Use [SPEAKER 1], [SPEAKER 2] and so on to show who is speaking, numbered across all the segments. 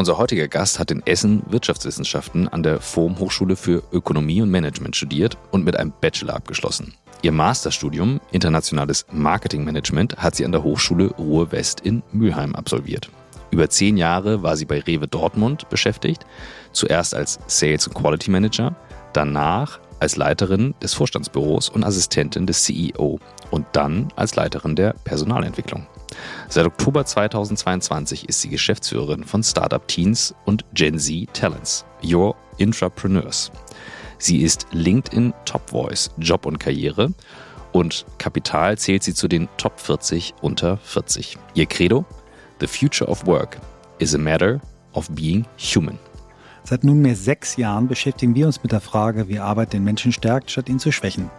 [SPEAKER 1] Unser heutiger Gast hat in Essen Wirtschaftswissenschaften an der FOM Hochschule für Ökonomie und Management studiert und mit einem Bachelor abgeschlossen. Ihr Masterstudium Internationales Marketingmanagement hat sie an der Hochschule Ruhr West in Mülheim absolviert. Über zehn Jahre war sie bei Rewe Dortmund beschäftigt, zuerst als Sales und Quality Manager, danach als Leiterin des Vorstandsbüros und Assistentin des CEO und dann als Leiterin der Personalentwicklung. Seit Oktober 2022 ist sie Geschäftsführerin von Startup Teens und Gen Z Talents, Your Intrapreneurs. Sie ist LinkedIn Top Voice, Job und Karriere und Kapital zählt sie zu den Top 40 unter 40. Ihr Credo? The future of work is a matter of being human.
[SPEAKER 2] Seit nunmehr sechs Jahren beschäftigen wir uns mit der Frage, wie Arbeit den Menschen stärkt, statt ihn zu schwächen.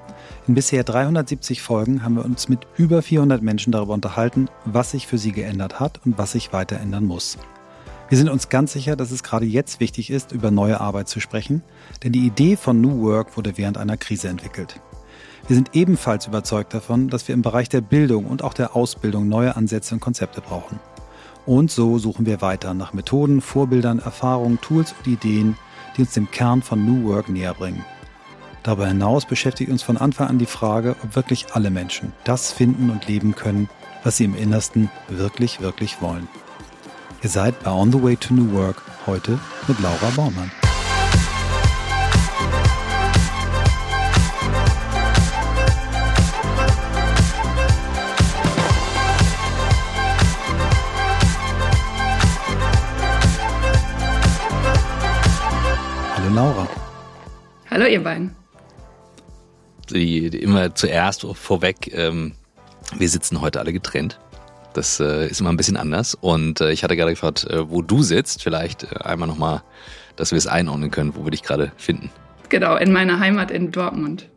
[SPEAKER 2] In bisher 370 Folgen haben wir uns mit über 400 Menschen darüber unterhalten, was sich für sie geändert hat und was sich weiter ändern muss. Wir sind uns ganz sicher, dass es gerade jetzt wichtig ist, über neue Arbeit zu sprechen, denn die Idee von New Work wurde während einer Krise entwickelt. Wir sind ebenfalls überzeugt davon, dass wir im Bereich der Bildung und auch der Ausbildung neue Ansätze und Konzepte brauchen. Und so suchen wir weiter nach Methoden, Vorbildern, Erfahrungen, Tools und Ideen, die uns dem Kern von New Work näher bringen. Darüber hinaus beschäftigt uns von Anfang an die Frage, ob wirklich alle Menschen das finden und leben können, was sie im Innersten wirklich, wirklich wollen. Ihr seid bei On the Way to New Work heute mit Laura Baumann. Laura.
[SPEAKER 3] Hallo, ihr beiden.
[SPEAKER 1] Die, die immer zuerst vorweg, ähm, wir sitzen heute alle getrennt. Das äh, ist immer ein bisschen anders. Und äh, ich hatte gerade gefragt, äh, wo du sitzt. Vielleicht äh, einmal nochmal, dass wir es einordnen können, wo wir dich gerade finden.
[SPEAKER 3] Genau, in meiner Heimat in Dortmund.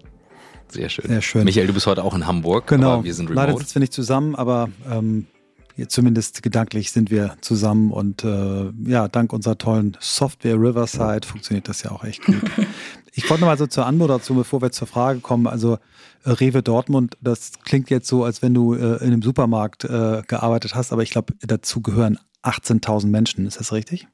[SPEAKER 1] Sehr schön. Sehr schön. Michael, du bist heute auch in Hamburg.
[SPEAKER 2] Genau. wir sind remote. Leider sitzen wir nicht zusammen, aber ähm, zumindest gedanklich sind wir zusammen und äh, ja, dank unserer tollen Software Riverside funktioniert das ja auch echt gut. ich wollte noch mal so zur Anmoderation, bevor wir zur Frage kommen, also äh, Rewe Dortmund, das klingt jetzt so, als wenn du äh, in einem Supermarkt äh, gearbeitet hast, aber ich glaube, dazu gehören 18.000 Menschen, ist das richtig?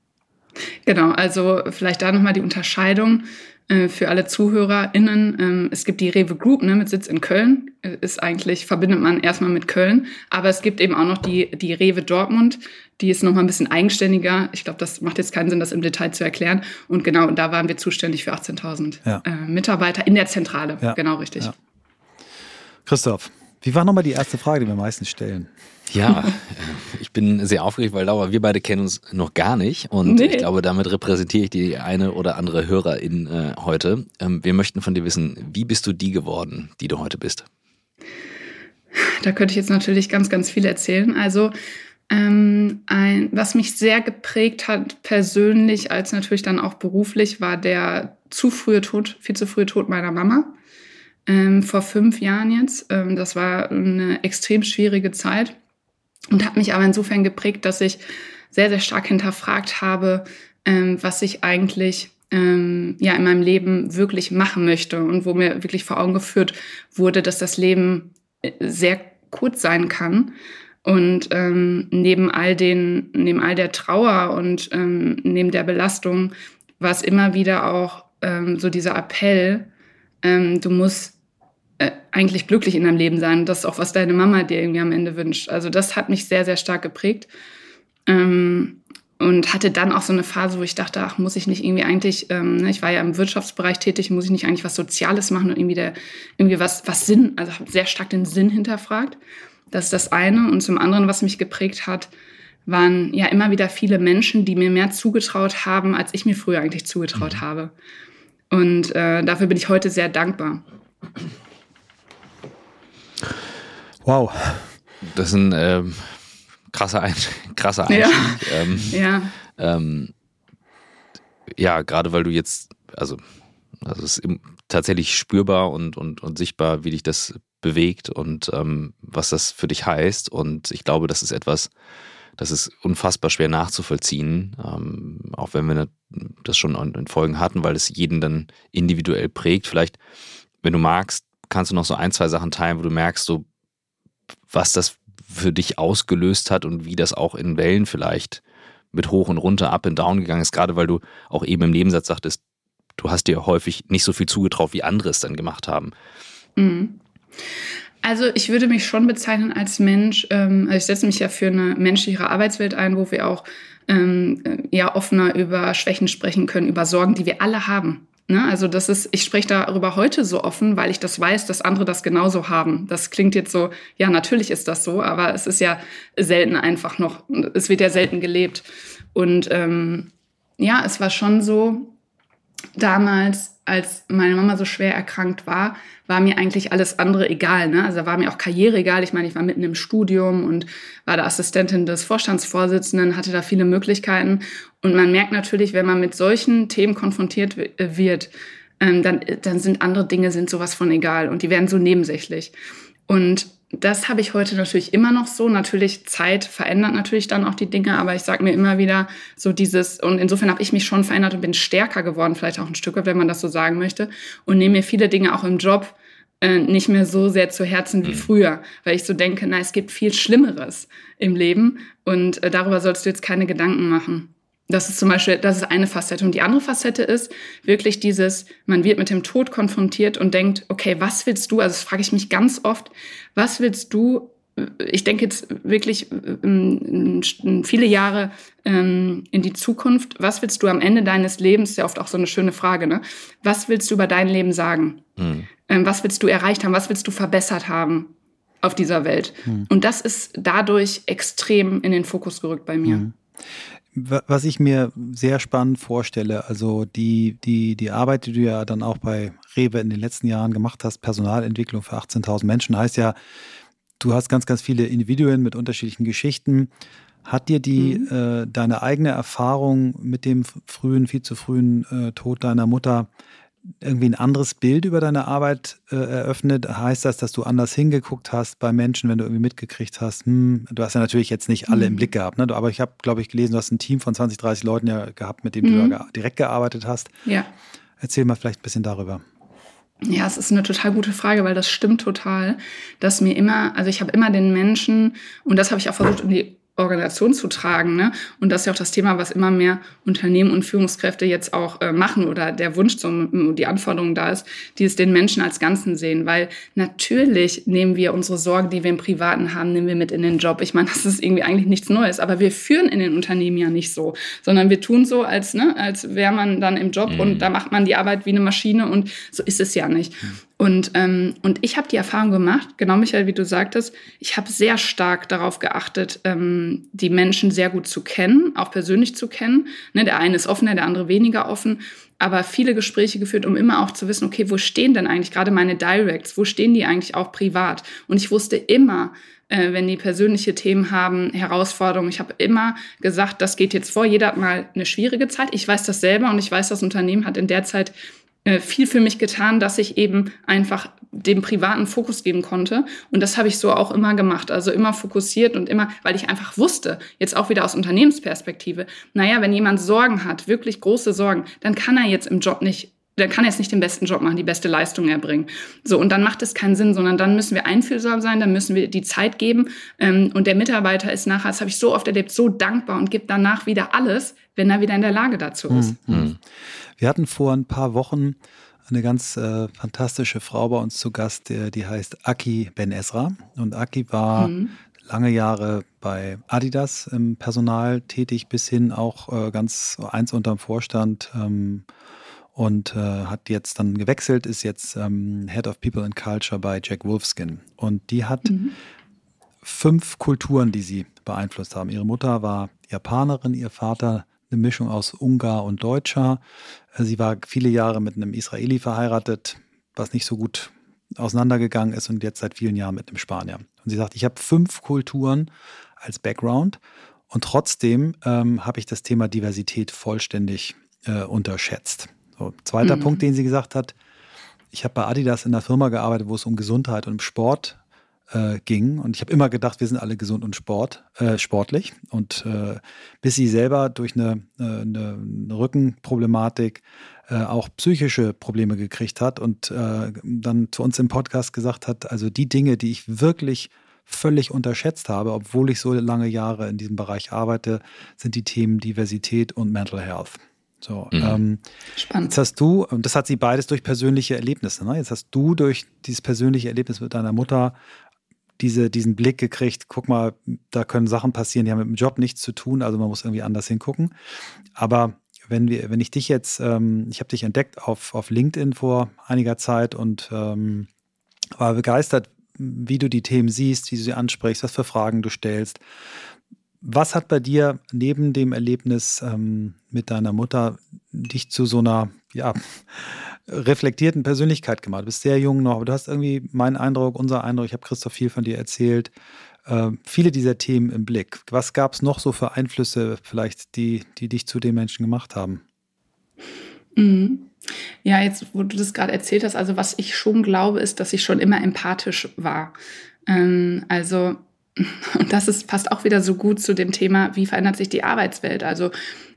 [SPEAKER 3] Genau, also vielleicht da nochmal die Unterscheidung. Äh, für alle ZuhörerInnen. Ähm, es gibt die Rewe Group ne, mit Sitz in Köln. Äh, ist eigentlich, verbindet man erstmal mit Köln. Aber es gibt eben auch noch die, die Rewe Dortmund. Die ist nochmal ein bisschen eigenständiger. Ich glaube, das macht jetzt keinen Sinn, das im Detail zu erklären. Und genau, da waren wir zuständig für 18.000 ja. äh, Mitarbeiter in der Zentrale. Ja. Genau, richtig. Ja.
[SPEAKER 2] Christoph, wie war nochmal die erste Frage, die wir meistens stellen?
[SPEAKER 1] Ja, ich bin sehr aufgeregt, weil Laura, wir beide kennen uns noch gar nicht und nee. ich glaube, damit repräsentiere ich die eine oder andere Hörerin äh, heute. Ähm, wir möchten von dir wissen, wie bist du die geworden, die du heute bist?
[SPEAKER 3] Da könnte ich jetzt natürlich ganz, ganz viel erzählen. Also ähm, ein, was mich sehr geprägt hat, persönlich als natürlich dann auch beruflich, war der zu frühe Tod, viel zu frühe Tod meiner Mama. Ähm, vor fünf Jahren jetzt. Ähm, das war eine extrem schwierige Zeit und hat mich aber insofern geprägt, dass ich sehr, sehr stark hinterfragt habe, ähm, was ich eigentlich ähm, ja in meinem Leben wirklich machen möchte. Und wo mir wirklich vor Augen geführt wurde, dass das Leben äh, sehr kurz sein kann. Und ähm, neben all den, neben all der Trauer und ähm, neben der Belastung war es immer wieder auch ähm, so dieser Appell, ähm, du musst äh, eigentlich glücklich in deinem Leben sein. Das ist auch, was deine Mama dir irgendwie am Ende wünscht. Also das hat mich sehr, sehr stark geprägt. Ähm, und hatte dann auch so eine Phase, wo ich dachte, ach, muss ich nicht irgendwie eigentlich, ähm, ne, ich war ja im Wirtschaftsbereich tätig, muss ich nicht eigentlich was Soziales machen und irgendwie der, irgendwie was, was Sinn, also habe sehr stark den Sinn hinterfragt. Das ist das eine. Und zum anderen, was mich geprägt hat, waren ja immer wieder viele Menschen, die mir mehr zugetraut haben, als ich mir früher eigentlich zugetraut mhm. habe. Und äh, dafür bin ich heute sehr dankbar.
[SPEAKER 1] Wow. Das ist ein ähm, krasser, ein krasser Einstieg. Ja. Ähm, ja. Ähm, ja, gerade weil du jetzt, also, also es ist tatsächlich spürbar und, und, und sichtbar, wie dich das bewegt und ähm, was das für dich heißt. Und ich glaube, das ist etwas, das ist unfassbar schwer nachzuvollziehen, ähm, auch wenn wir das schon in Folgen hatten, weil es jeden dann individuell prägt. Vielleicht, wenn du magst, kannst du noch so ein, zwei Sachen teilen, wo du merkst, so was das für dich ausgelöst hat und wie das auch in Wellen vielleicht mit hoch und runter, up and down gegangen ist, gerade weil du auch eben im Nebensatz sagtest, du hast dir häufig nicht so viel zugetraut, wie andere es dann gemacht haben.
[SPEAKER 3] Mhm. Also ich würde mich schon bezeichnen als Mensch, ähm, also ich setze mich ja für eine menschlichere Arbeitswelt ein, wo wir auch ähm, äh, ja offener über Schwächen sprechen können, über Sorgen, die wir alle haben. Ne? Also das ist, ich spreche darüber heute so offen, weil ich das weiß, dass andere das genauso haben. Das klingt jetzt so, ja, natürlich ist das so, aber es ist ja selten einfach noch, es wird ja selten gelebt. Und ähm, ja, es war schon so, damals, als meine Mama so schwer erkrankt war, war mir eigentlich alles andere egal. Ne? Also war mir auch Karriere egal. Ich meine, ich war mitten im Studium und war da Assistentin des Vorstandsvorsitzenden, hatte da viele Möglichkeiten. Und man merkt natürlich, wenn man mit solchen Themen konfrontiert wird, ähm, dann, dann sind andere Dinge sind sowas von egal und die werden so nebensächlich. Und das habe ich heute natürlich immer noch so. Natürlich, Zeit verändert natürlich dann auch die Dinge, aber ich sage mir immer wieder so dieses, und insofern habe ich mich schon verändert und bin stärker geworden, vielleicht auch ein Stück, wenn man das so sagen möchte, und nehme mir viele Dinge auch im Job äh, nicht mehr so sehr zu Herzen wie mhm. früher, weil ich so denke, na, es gibt viel Schlimmeres im Leben und äh, darüber sollst du jetzt keine Gedanken machen. Das ist zum Beispiel, das ist eine Facette. Und die andere Facette ist wirklich dieses, man wird mit dem Tod konfrontiert und denkt, okay, was willst du? Also das frage ich mich ganz oft, was willst du? Ich denke jetzt wirklich ähm, viele Jahre ähm, in die Zukunft. Was willst du am Ende deines Lebens? Ist ja oft auch so eine schöne Frage, ne? Was willst du über dein Leben sagen? Mhm. Was willst du erreicht haben? Was willst du verbessert haben auf dieser Welt? Mhm. Und das ist dadurch extrem in den Fokus gerückt bei mir. Mhm.
[SPEAKER 2] Was ich mir sehr spannend vorstelle, also die, die, die Arbeit, die du ja dann auch bei Rewe in den letzten Jahren gemacht hast, Personalentwicklung für 18.000 Menschen, heißt ja, du hast ganz, ganz viele Individuen mit unterschiedlichen Geschichten. Hat dir die mhm. äh, deine eigene Erfahrung mit dem frühen, viel zu frühen äh, Tod deiner Mutter irgendwie ein anderes Bild über deine Arbeit äh, eröffnet? Heißt das, dass du anders hingeguckt hast bei Menschen, wenn du irgendwie mitgekriegt hast, hm, du hast ja natürlich jetzt nicht alle mhm. im Blick gehabt, ne? aber ich habe, glaube ich, gelesen, du hast ein Team von 20, 30 Leuten ja gehabt, mit dem mhm. du da direkt gearbeitet hast.
[SPEAKER 3] Ja.
[SPEAKER 2] Erzähl mal vielleicht ein bisschen darüber.
[SPEAKER 3] Ja, es ist eine total gute Frage, weil das stimmt total, dass mir immer, also ich habe immer den Menschen, und das habe ich auch versucht, in die Organisation zu tragen. Ne? Und das ist ja auch das Thema, was immer mehr Unternehmen und Führungskräfte jetzt auch äh, machen oder der Wunsch, zum, die Anforderung da ist, die es den Menschen als Ganzen sehen. Weil natürlich nehmen wir unsere Sorgen, die wir im Privaten haben, nehmen wir mit in den Job. Ich meine, das ist irgendwie eigentlich nichts Neues, aber wir führen in den Unternehmen ja nicht so, sondern wir tun so, als, ne, als wäre man dann im Job mhm. und da macht man die Arbeit wie eine Maschine und so ist es ja nicht. Und, ähm, und ich habe die Erfahrung gemacht, genau Michael, wie du sagtest, ich habe sehr stark darauf geachtet, ähm, die Menschen sehr gut zu kennen, auch persönlich zu kennen. Ne, der eine ist offener, der andere weniger offen, aber viele Gespräche geführt, um immer auch zu wissen, okay, wo stehen denn eigentlich gerade meine Directs, wo stehen die eigentlich auch privat? Und ich wusste immer, äh, wenn die persönliche Themen haben, Herausforderungen. Ich habe immer gesagt, das geht jetzt vor. Jeder hat mal eine schwierige Zeit. Ich weiß das selber und ich weiß, das Unternehmen hat in der Zeit viel für mich getan, dass ich eben einfach dem privaten Fokus geben konnte. Und das habe ich so auch immer gemacht. Also immer fokussiert und immer, weil ich einfach wusste, jetzt auch wieder aus Unternehmensperspektive, naja, wenn jemand Sorgen hat, wirklich große Sorgen, dann kann er jetzt im Job nicht der kann jetzt nicht den besten Job machen, die beste Leistung erbringen. So, und dann macht es keinen Sinn, sondern dann müssen wir einfühlsam sein, dann müssen wir die Zeit geben. Ähm, und der Mitarbeiter ist nachher, das habe ich so oft erlebt, so dankbar und gibt danach wieder alles, wenn er wieder in der Lage dazu ist. Mhm.
[SPEAKER 2] Wir hatten vor ein paar Wochen eine ganz äh, fantastische Frau bei uns zu Gast, die, die heißt Aki Ben Esra. Und Aki war mhm. lange Jahre bei Adidas im Personal tätig, bis hin auch äh, ganz eins unterm Vorstand. Ähm, und äh, hat jetzt dann gewechselt, ist jetzt ähm, Head of People and Culture bei Jack Wolfskin. Und die hat mhm. fünf Kulturen, die sie beeinflusst haben. Ihre Mutter war Japanerin, ihr Vater eine Mischung aus Ungar und Deutscher. Äh, sie war viele Jahre mit einem Israeli verheiratet, was nicht so gut auseinandergegangen ist und jetzt seit vielen Jahren mit einem Spanier. Und sie sagt, ich habe fünf Kulturen als Background und trotzdem ähm, habe ich das Thema Diversität vollständig äh, unterschätzt. So, zweiter mhm. Punkt, den sie gesagt hat, ich habe bei Adidas in einer Firma gearbeitet, wo es um Gesundheit und Sport äh, ging. Und ich habe immer gedacht, wir sind alle gesund und Sport, äh, sportlich. Und äh, bis sie selber durch eine, äh, eine, eine Rückenproblematik äh, auch psychische Probleme gekriegt hat und äh, dann zu uns im Podcast gesagt hat, also die Dinge, die ich wirklich völlig unterschätzt habe, obwohl ich so lange Jahre in diesem Bereich arbeite, sind die Themen Diversität und Mental Health. So, mhm. ähm, Spannend. Jetzt hast du, und das hat sie beides durch persönliche Erlebnisse, ne? Jetzt hast du durch dieses persönliche Erlebnis mit deiner Mutter diese, diesen Blick gekriegt, guck mal, da können Sachen passieren, die haben mit dem Job nichts zu tun, also man muss irgendwie anders hingucken. Aber wenn wir, wenn ich dich jetzt, ähm, ich habe dich entdeckt auf, auf LinkedIn vor einiger Zeit und ähm, war begeistert, wie du die Themen siehst, wie du sie ansprichst, was für Fragen du stellst. Was hat bei dir neben dem Erlebnis ähm, mit deiner Mutter dich zu so einer ja, reflektierten Persönlichkeit gemacht? Du bist sehr jung noch, aber du hast irgendwie meinen Eindruck, unser Eindruck, ich habe Christoph viel von dir erzählt, äh, viele dieser Themen im Blick. Was gab es noch so für Einflüsse vielleicht, die, die dich zu dem Menschen gemacht haben?
[SPEAKER 3] Mhm. Ja, jetzt, wo du das gerade erzählt hast, also was ich schon glaube, ist, dass ich schon immer empathisch war. Ähm, also, und das ist, passt auch wieder so gut zu dem Thema, wie verändert sich die Arbeitswelt. Also,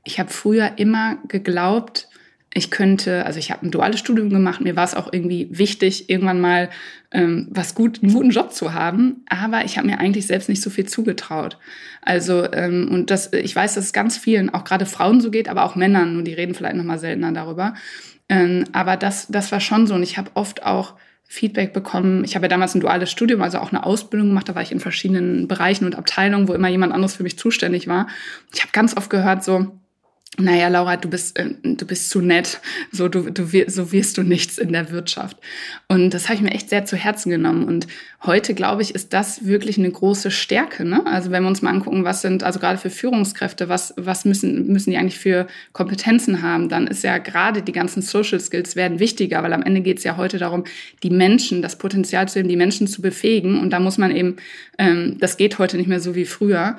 [SPEAKER 3] ich habe früher immer geglaubt, ich könnte, also ich habe ein duales Studium gemacht, mir war es auch irgendwie wichtig, irgendwann mal ähm, was gut, einen guten Job zu haben, aber ich habe mir eigentlich selbst nicht so viel zugetraut. Also ähm, und das, ich weiß, dass es ganz vielen, auch gerade Frauen so geht, aber auch Männern, nur die reden vielleicht noch mal seltener darüber. Ähm, aber das, das war schon so und ich habe oft auch Feedback bekommen. Ich habe ja damals ein duales Studium, also auch eine Ausbildung gemacht. Da war ich in verschiedenen Bereichen und Abteilungen, wo immer jemand anderes für mich zuständig war. Ich habe ganz oft gehört so, naja, Laura, du bist, äh, du bist zu nett, so, du, du, so wirst du nichts in der Wirtschaft. Und das habe ich mir echt sehr zu Herzen genommen. Und heute, glaube ich, ist das wirklich eine große Stärke. Ne? Also wenn wir uns mal angucken, was sind, also gerade für Führungskräfte, was, was müssen, müssen die eigentlich für Kompetenzen haben, dann ist ja gerade die ganzen Social Skills werden wichtiger, weil am Ende geht es ja heute darum, die Menschen, das Potenzial zu haben, die Menschen zu befähigen. Und da muss man eben, ähm, das geht heute nicht mehr so wie früher.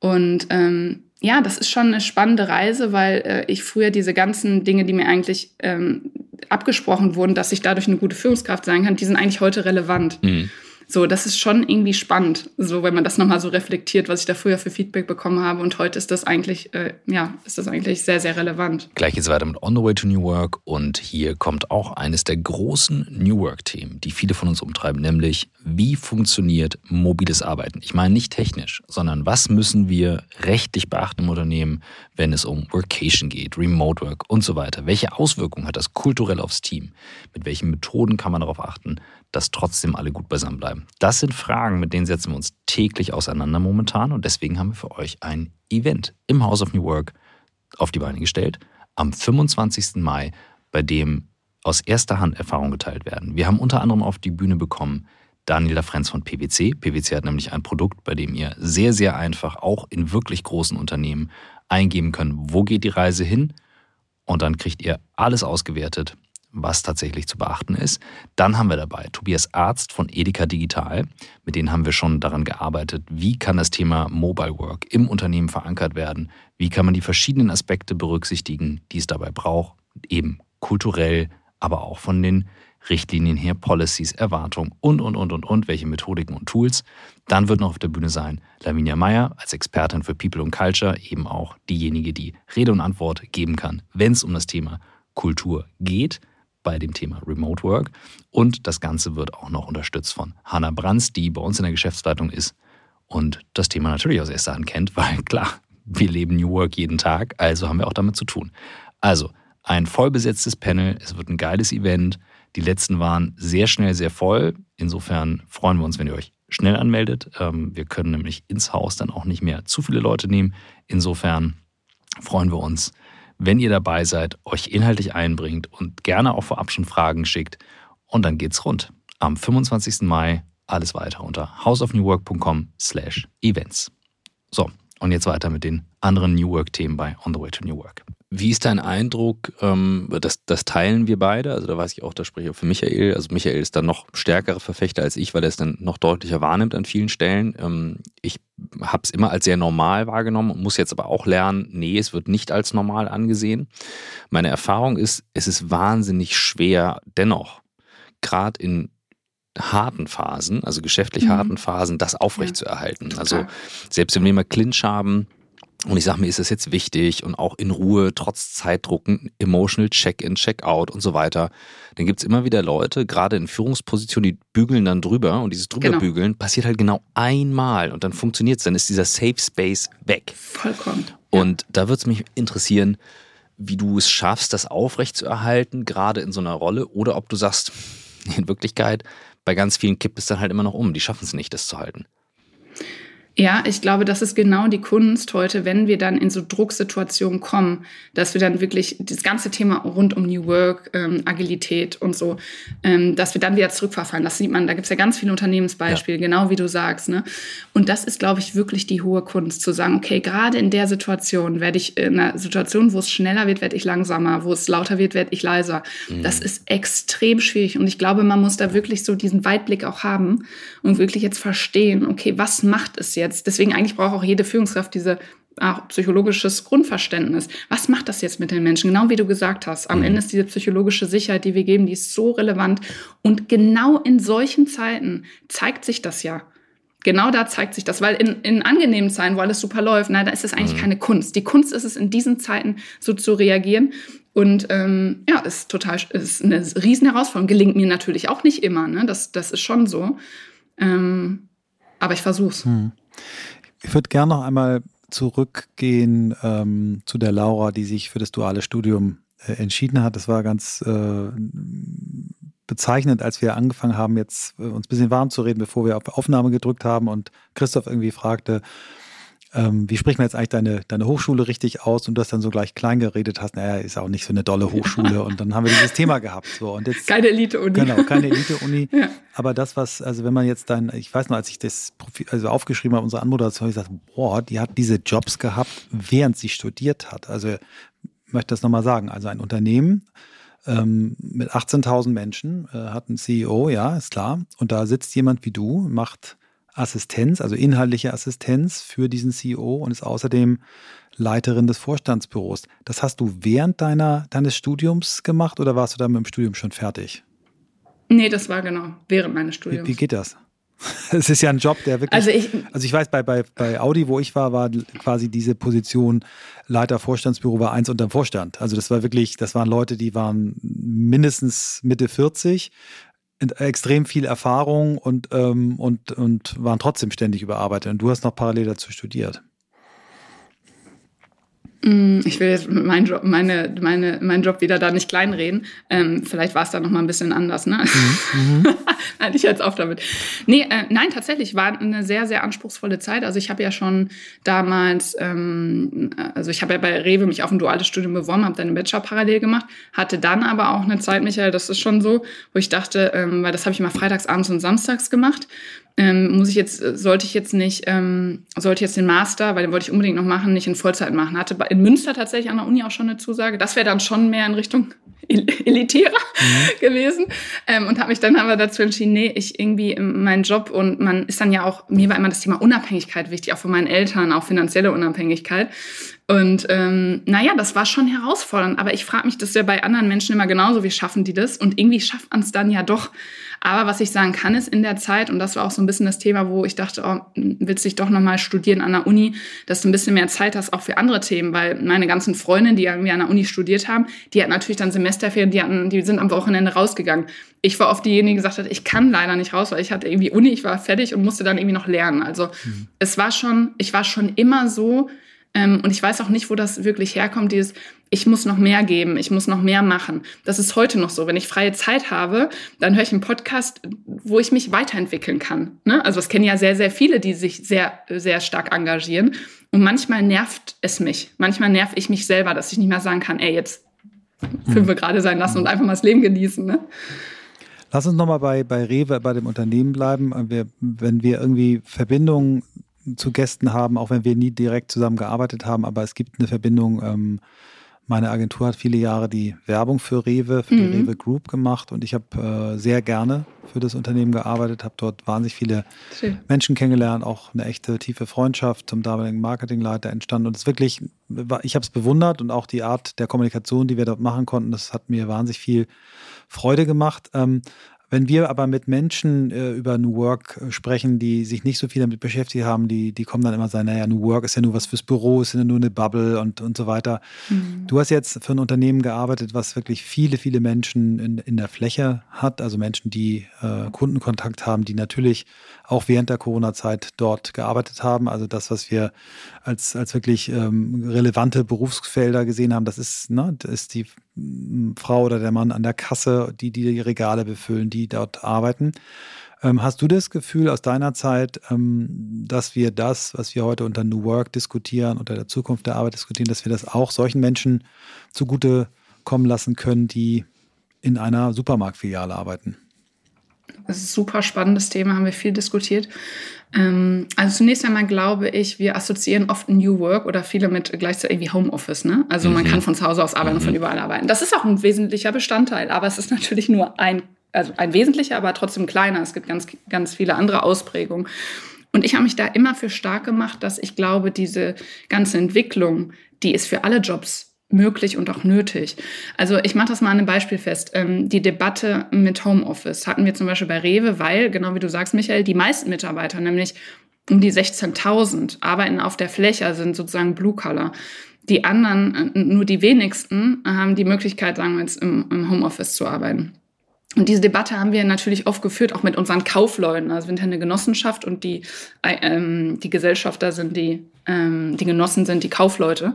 [SPEAKER 3] Und ähm, ja, das ist schon eine spannende Reise, weil äh, ich früher diese ganzen Dinge, die mir eigentlich ähm, abgesprochen wurden, dass ich dadurch eine gute Führungskraft sein kann, die sind eigentlich heute relevant. Mhm. So, das ist schon irgendwie spannend, so wenn man das nochmal so reflektiert, was ich da früher für Feedback bekommen habe. Und heute ist das eigentlich, äh, ja, ist das eigentlich sehr, sehr relevant.
[SPEAKER 1] Gleich geht's weiter mit On the Way to New Work und hier kommt auch eines der großen New Work-Themen, die viele von uns umtreiben, nämlich wie funktioniert mobiles Arbeiten? Ich meine nicht technisch, sondern was müssen wir rechtlich beachten im Unternehmen, wenn es um Workation geht, Remote Work und so weiter? Welche Auswirkungen hat das kulturell aufs Team? Mit welchen Methoden kann man darauf achten, dass trotzdem alle gut beisammen bleiben? Das sind Fragen, mit denen setzen wir uns täglich auseinander momentan und deswegen haben wir für euch ein Event im House of New Work auf die Beine gestellt am 25. Mai, bei dem aus erster Hand Erfahrungen geteilt werden. Wir haben unter anderem auf die Bühne bekommen Daniela Frenz von PwC. PwC hat nämlich ein Produkt, bei dem ihr sehr, sehr einfach auch in wirklich großen Unternehmen eingeben könnt, wo geht die Reise hin und dann kriegt ihr alles ausgewertet was tatsächlich zu beachten ist. Dann haben wir dabei Tobias Arzt von Edeka Digital. Mit denen haben wir schon daran gearbeitet, wie kann das Thema Mobile Work im Unternehmen verankert werden? Wie kann man die verschiedenen Aspekte berücksichtigen, die es dabei braucht? Eben kulturell, aber auch von den Richtlinien her, Policies, Erwartungen und, und, und, und, und, welche Methodiken und Tools. Dann wird noch auf der Bühne sein Lavinia Meyer als Expertin für People und Culture, eben auch diejenige, die Rede und Antwort geben kann, wenn es um das Thema Kultur geht bei dem Thema Remote Work. Und das Ganze wird auch noch unterstützt von Hanna Brands, die bei uns in der Geschäftsleitung ist und das Thema natürlich aus erster Hand kennt, weil klar, wir leben New Work jeden Tag, also haben wir auch damit zu tun. Also ein vollbesetztes Panel, es wird ein geiles Event. Die letzten waren sehr schnell sehr voll. Insofern freuen wir uns, wenn ihr euch schnell anmeldet. Ähm, wir können nämlich ins Haus dann auch nicht mehr zu viele Leute nehmen. Insofern freuen wir uns, wenn ihr dabei seid, euch inhaltlich einbringt und gerne auch vorab schon Fragen schickt. Und dann geht's rund. Am 25. Mai alles weiter unter houseofnewwork.com slash events. So, und jetzt weiter mit den anderen New Work-Themen bei On the Way to New Work. Wie ist dein Eindruck? Ähm, das, das teilen wir beide. Also da weiß ich auch, da spreche ich auch für Michael. Also Michael ist dann noch stärkere Verfechter als ich, weil er es dann noch deutlicher wahrnimmt an vielen Stellen. Ähm, ich habe es immer als sehr normal wahrgenommen, muss jetzt aber auch lernen, nee, es wird nicht als normal angesehen. Meine Erfahrung ist, es ist wahnsinnig schwer, dennoch, gerade in harten Phasen, also geschäftlich mhm. harten Phasen, das aufrechtzuerhalten. Ja, also selbst wenn wir mal Clinch haben, und ich sage mir, ist das jetzt wichtig und auch in Ruhe, trotz Zeitdrucken, emotional Check-in, Check-out und so weiter. Dann gibt's immer wieder Leute, gerade in Führungspositionen, die bügeln dann drüber und dieses drüberbügeln genau. passiert halt genau einmal und dann funktioniert's, dann ist dieser Safe Space weg.
[SPEAKER 3] Vollkommen.
[SPEAKER 1] Und da würde es mich interessieren, wie du es schaffst, das aufrechtzuerhalten, gerade in so einer Rolle, oder ob du sagst, in Wirklichkeit, bei ganz vielen kippt es dann halt immer noch um. Die schaffen es nicht, das zu halten.
[SPEAKER 3] Ja, ich glaube, das ist genau die Kunst heute, wenn wir dann in so Drucksituationen kommen, dass wir dann wirklich das ganze Thema rund um New Work, ähm, Agilität und so, ähm, dass wir dann wieder zurückverfallen. Das sieht man, da gibt's ja ganz viele Unternehmensbeispiele, ja. genau wie du sagst. Ne? Und das ist, glaube ich, wirklich die hohe Kunst, zu sagen, okay, gerade in der Situation werde ich, in einer Situation, wo es schneller wird, werde ich langsamer, wo es lauter wird, werde ich leiser. Mhm. Das ist extrem schwierig und ich glaube, man muss da wirklich so diesen Weitblick auch haben und wirklich jetzt verstehen, okay, was macht es jetzt? Jetzt? Deswegen eigentlich braucht auch jede Führungskraft diese auch psychologisches Grundverständnis. Was macht das jetzt mit den Menschen? Genau wie du gesagt hast. Am mhm. Ende ist diese psychologische Sicherheit, die wir geben, die ist so relevant. Und genau in solchen Zeiten zeigt sich das ja. Genau da zeigt sich das, weil in, in angenehmen Zeiten, wo alles super läuft, na, da ist es eigentlich mhm. keine Kunst. Die Kunst ist es, in diesen Zeiten so zu reagieren. Und ähm, ja, ist total, ist eine riesen Herausforderung. Gelingt mir natürlich auch nicht immer. Ne? Das, das ist schon so. Ähm, aber ich versuch's. Mhm.
[SPEAKER 2] Ich würde gerne noch einmal zurückgehen ähm, zu der Laura, die sich für das duale Studium äh, entschieden hat. Das war ganz äh, bezeichnend, als wir angefangen haben, jetzt äh, uns ein bisschen warm zu reden, bevor wir auf Aufnahme gedrückt haben und Christoph irgendwie fragte, ähm, wie spricht man jetzt eigentlich deine, deine Hochschule richtig aus und du das dann so gleich klein geredet hast, naja, ist auch nicht so eine dolle Hochschule und dann haben wir dieses Thema gehabt. So, und jetzt,
[SPEAKER 3] keine Elite-Uni.
[SPEAKER 2] Genau, keine Elite-Uni. ja. Aber das, was, also wenn man jetzt dann, ich weiß noch, als ich das Profil, also aufgeschrieben habe, unsere Anmoderation, ich gesagt, boah, die hat diese Jobs gehabt, während sie studiert hat. Also ich möchte das nochmal sagen. Also ein Unternehmen, ähm, mit 18.000 Menschen, äh, hat einen CEO, ja, ist klar. Und da sitzt jemand wie du, macht Assistenz, also inhaltliche Assistenz für diesen CEO und ist außerdem Leiterin des Vorstandsbüros. Das hast du während deiner, deines Studiums gemacht oder warst du da mit dem Studium schon fertig?
[SPEAKER 3] Nee, das war genau während meines Studiums.
[SPEAKER 2] Wie, wie geht das? Es ist ja ein Job, der wirklich.
[SPEAKER 3] Also ich,
[SPEAKER 2] also ich weiß, bei, bei, bei Audi, wo ich war, war quasi diese Position Leiter Vorstandsbüro war eins unterm Vorstand. Also das war wirklich, das waren Leute, die waren mindestens Mitte 40, extrem viel Erfahrung und, ähm, und, und waren trotzdem ständig überarbeitet. Und du hast noch parallel dazu studiert.
[SPEAKER 3] Mm, ich will jetzt meinen Job, meine, meine, meinen Job wieder da nicht kleinreden. Ähm, vielleicht war es da noch mal ein bisschen anders. Ne? Mhm. nein, ich jetzt auf damit. Nee, äh, nein, tatsächlich war eine sehr, sehr anspruchsvolle Zeit. Also ich habe ja schon damals, ähm, also ich habe ja bei Rewe mich auf ein duales Studium beworben, habe dann einen Bachelor parallel gemacht, hatte dann aber auch eine Zeit, Michael, das ist schon so, wo ich dachte, ähm, weil das habe ich immer freitags, abends und samstags gemacht, ähm, muss ich jetzt, sollte ich jetzt nicht, ähm, sollte ich jetzt den Master, weil den wollte ich unbedingt noch machen, nicht in Vollzeit machen. Hatte in Münster tatsächlich an der Uni auch schon eine Zusage. Das wäre dann schon mehr in Richtung elitärer mhm. gewesen. Ähm, und habe mich dann aber dazu entschieden, nee, ich irgendwie meinen Job und man ist dann ja auch, mir war immer das Thema Unabhängigkeit wichtig, auch von meinen Eltern, auch finanzielle Unabhängigkeit. Und ähm, naja, das war schon herausfordernd. Aber ich frage mich das ja bei anderen Menschen immer genauso, wie schaffen die das? Und irgendwie schafft man es dann ja doch. Aber was ich sagen kann, ist in der Zeit, und das war auch so ein bisschen das Thema, wo ich dachte, oh, willst du dich doch nochmal studieren an der Uni, dass du ein bisschen mehr Zeit hast, auch für andere Themen, weil meine ganzen Freundinnen, die irgendwie an der Uni studiert haben, die hatten natürlich dann Semesterferien, die, hatten, die sind am Wochenende rausgegangen. Ich war oft diejenige, die gesagt hat, ich kann leider nicht raus, weil ich hatte irgendwie Uni, ich war fertig und musste dann irgendwie noch lernen. Also mhm. es war schon, ich war schon immer so, ähm, und ich weiß auch nicht, wo das wirklich herkommt, dieses, ich muss noch mehr geben, ich muss noch mehr machen. Das ist heute noch so. Wenn ich freie Zeit habe, dann höre ich einen Podcast, wo ich mich weiterentwickeln kann. Ne? Also das kennen ja sehr, sehr viele, die sich sehr, sehr stark engagieren. Und manchmal nervt es mich. Manchmal nerv ich mich selber, dass ich nicht mehr sagen kann, ey, jetzt fünf wir gerade sein lassen und einfach mal das Leben genießen. Ne?
[SPEAKER 2] Lass uns nochmal bei, bei Rewe, bei dem Unternehmen bleiben. Wir, wenn wir irgendwie Verbindungen zu Gästen haben, auch wenn wir nie direkt zusammen gearbeitet haben, aber es gibt eine Verbindung. Ähm, meine Agentur hat viele Jahre die Werbung für Rewe, für mhm. die Rewe Group gemacht und ich habe äh, sehr gerne für das Unternehmen gearbeitet, habe dort wahnsinnig viele Schön. Menschen kennengelernt, auch eine echte tiefe Freundschaft zum damaligen Marketingleiter entstanden und es wirklich, ich habe es bewundert und auch die Art der Kommunikation, die wir dort machen konnten, das hat mir wahnsinnig viel Freude gemacht. Ähm, Wenn wir aber mit Menschen äh, über New Work äh, sprechen, die sich nicht so viel damit beschäftigt haben, die, die kommen dann immer sagen, naja, New Work ist ja nur was fürs Büro, ist ja nur eine Bubble und, und so weiter. Mhm. Du hast jetzt für ein Unternehmen gearbeitet, was wirklich viele, viele Menschen in, in der Fläche hat, also Menschen, die äh, Kundenkontakt haben, die natürlich auch während der Corona-Zeit dort gearbeitet haben. Also das, was wir als, als wirklich ähm, relevante Berufsfelder gesehen haben, das ist, ne, das ist die Frau oder der Mann an der Kasse, die die Regale befüllen, die dort arbeiten. Ähm, hast du das Gefühl aus deiner Zeit, ähm, dass wir das, was wir heute unter New Work diskutieren, unter der Zukunft der Arbeit diskutieren, dass wir das auch solchen Menschen zugute kommen lassen können, die in einer Supermarktfiliale arbeiten?
[SPEAKER 3] Das ist ein super spannendes Thema, haben wir viel diskutiert. Ähm, also zunächst einmal glaube ich, wir assoziieren oft New Work oder viele mit gleichzeitig irgendwie Homeoffice. Ne? Also mhm. man kann von zu Hause aus arbeiten mhm. und von überall arbeiten. Das ist auch ein wesentlicher Bestandteil, aber es ist natürlich nur ein, also ein wesentlicher, aber trotzdem kleiner. Es gibt ganz, ganz viele andere Ausprägungen. Und ich habe mich da immer für stark gemacht, dass ich glaube, diese ganze Entwicklung, die ist für alle Jobs möglich und auch nötig. Also ich mache das mal an einem Beispiel fest. Ähm, die Debatte mit Homeoffice hatten wir zum Beispiel bei Rewe, weil, genau wie du sagst, Michael, die meisten Mitarbeiter, nämlich um die 16.000, arbeiten auf der Fläche, sind sozusagen Blue Collar. Die anderen, äh, nur die wenigsten, haben die Möglichkeit, sagen wir jetzt, im, im Homeoffice zu arbeiten. Und diese Debatte haben wir natürlich oft geführt, auch mit unseren Kaufleuten. Also wir sind ja eine Genossenschaft und die, äh, ähm, die Gesellschafter sind die, ähm, die Genossen sind die Kaufleute.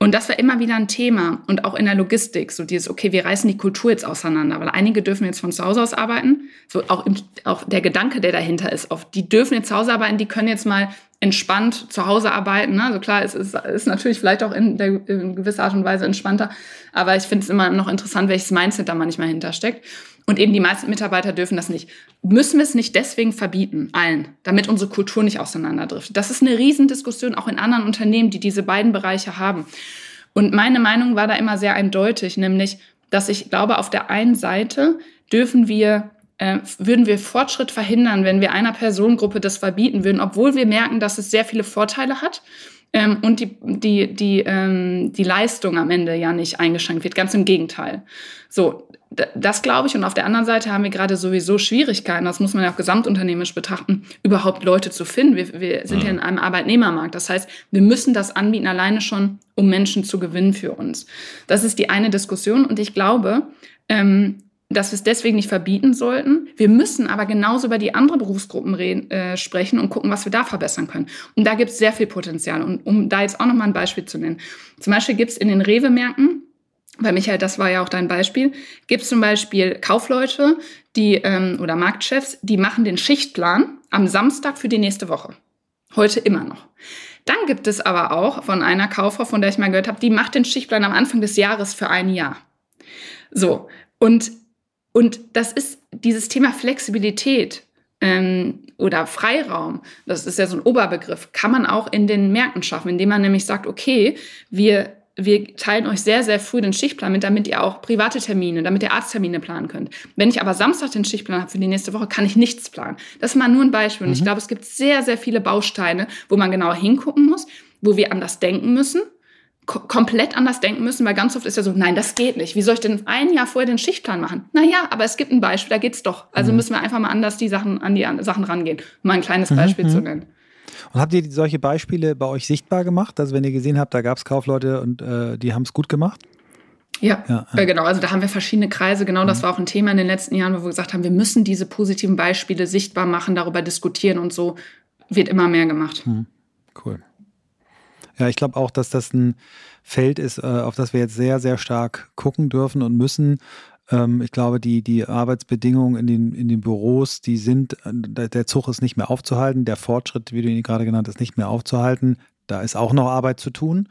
[SPEAKER 3] Und das war immer wieder ein Thema und auch in der Logistik, so dieses, okay, wir reißen die Kultur jetzt auseinander, weil einige dürfen jetzt von zu Hause aus arbeiten, so auch, im, auch der Gedanke, der dahinter ist, auf die dürfen jetzt zu Hause arbeiten, die können jetzt mal entspannt zu Hause arbeiten. Ne? Also klar, es ist, ist natürlich vielleicht auch in, der, in gewisser Art und Weise entspannter, aber ich finde es immer noch interessant, welches Mindset da manchmal hintersteckt. Und eben die meisten Mitarbeiter dürfen das nicht. Müssen wir es nicht deswegen verbieten, allen, damit unsere Kultur nicht auseinanderdriftet? Das ist eine Riesendiskussion auch in anderen Unternehmen, die diese beiden Bereiche haben. Und meine Meinung war da immer sehr eindeutig, nämlich, dass ich glaube, auf der einen Seite dürfen wir äh, würden wir Fortschritt verhindern, wenn wir einer Personengruppe das verbieten würden, obwohl wir merken, dass es sehr viele Vorteile hat ähm, und die, die, die, ähm, die Leistung am Ende ja nicht eingeschränkt wird. Ganz im Gegenteil. So, das glaube ich. Und auf der anderen Seite haben wir gerade sowieso Schwierigkeiten, das muss man ja auch gesamtunternehmerisch betrachten, überhaupt Leute zu finden. Wir, wir sind ja in einem Arbeitnehmermarkt. Das heißt, wir müssen das anbieten alleine schon, um Menschen zu gewinnen für uns. Das ist die eine Diskussion. Und ich glaube, ähm, dass wir es deswegen nicht verbieten sollten. Wir müssen aber genauso über die anderen Berufsgruppen reden, äh, sprechen und gucken, was wir da verbessern können. Und da gibt es sehr viel Potenzial. Und um da jetzt auch noch mal ein Beispiel zu nennen. Zum Beispiel gibt es in den Rewe-Märkten weil Michael, das war ja auch dein Beispiel, gibt es zum Beispiel Kaufleute, die ähm, oder Marktchefs, die machen den Schichtplan am Samstag für die nächste Woche. Heute immer noch. Dann gibt es aber auch von einer Kauffrau, von der ich mal gehört habe, die macht den Schichtplan am Anfang des Jahres für ein Jahr. So, und, und das ist dieses Thema Flexibilität ähm, oder Freiraum, das ist ja so ein Oberbegriff, kann man auch in den Märkten schaffen, indem man nämlich sagt, okay, wir wir teilen euch sehr, sehr früh den Schichtplan mit, damit ihr auch private Termine, damit ihr Arzttermine planen könnt. Wenn ich aber Samstag den Schichtplan habe für die nächste Woche, kann ich nichts planen. Das ist mal nur ein Beispiel. Und ich mhm. glaube, es gibt sehr, sehr viele Bausteine, wo man genauer hingucken muss, wo wir anders denken müssen, komplett anders denken müssen, weil ganz oft ist ja so, nein, das geht nicht. Wie soll ich denn ein Jahr vorher den Schichtplan machen? Naja, aber es gibt ein Beispiel, da geht's doch. Also mhm. müssen wir einfach mal anders die Sachen, an die Sachen rangehen. Um mal ein kleines mhm. Beispiel mhm. zu nennen.
[SPEAKER 2] Und habt ihr solche Beispiele bei euch sichtbar gemacht? Also wenn ihr gesehen habt, da gab es Kaufleute und äh, die haben es gut gemacht?
[SPEAKER 3] Ja, ja, ja, genau. Also da haben wir verschiedene Kreise. Genau, das mhm. war auch ein Thema in den letzten Jahren, wo wir gesagt haben, wir müssen diese positiven Beispiele sichtbar machen, darüber diskutieren und so wird immer mehr gemacht. Mhm.
[SPEAKER 2] Cool. Ja, ich glaube auch, dass das ein Feld ist, äh, auf das wir jetzt sehr, sehr stark gucken dürfen und müssen, ähm, ich glaube, die, die Arbeitsbedingungen in den, in den Büros, die sind, äh, der Zug ist nicht mehr aufzuhalten, der Fortschritt, wie du ihn gerade genannt hast, nicht mehr aufzuhalten. Da ist auch noch Arbeit zu tun.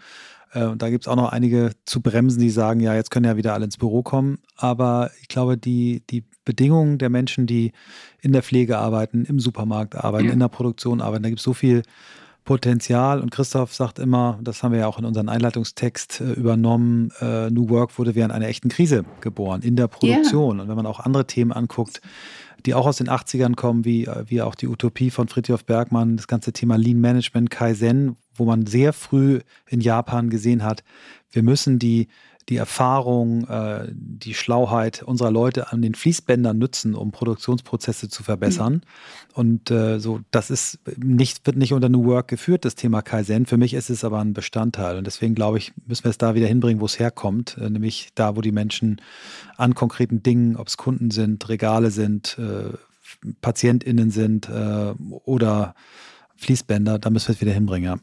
[SPEAKER 2] Äh, und da gibt es auch noch einige zu bremsen, die sagen, ja, jetzt können ja wieder alle ins Büro kommen. Aber ich glaube, die, die Bedingungen der Menschen, die in der Pflege arbeiten, im Supermarkt arbeiten, ja. in der Produktion arbeiten, da gibt es so viel Potenzial. Und Christoph sagt immer, das haben wir ja auch in unserem Einleitungstext äh, übernommen, äh, New Work wurde während einer echten Krise geboren, in der Produktion. Yeah. Und wenn man auch andere Themen anguckt, die auch aus den 80ern kommen, wie, äh, wie auch die Utopie von Fritjof Bergmann, das ganze Thema Lean Management, Kaizen, wo man sehr früh in Japan gesehen hat, wir müssen die die Erfahrung, äh, die Schlauheit unserer Leute an den Fließbändern nutzen, um Produktionsprozesse zu verbessern. Mhm. Und äh, so, das ist nicht, wird nicht unter New Work geführt, das Thema Kaizen. Für mich ist es aber ein Bestandteil. Und deswegen glaube ich, müssen wir es da wieder hinbringen, wo es herkommt, äh, nämlich da, wo die Menschen an konkreten Dingen, ob es Kunden sind, Regale sind, PatientInnen sind oder Fließbänder, da müssen wir es wieder hinbringen, ja.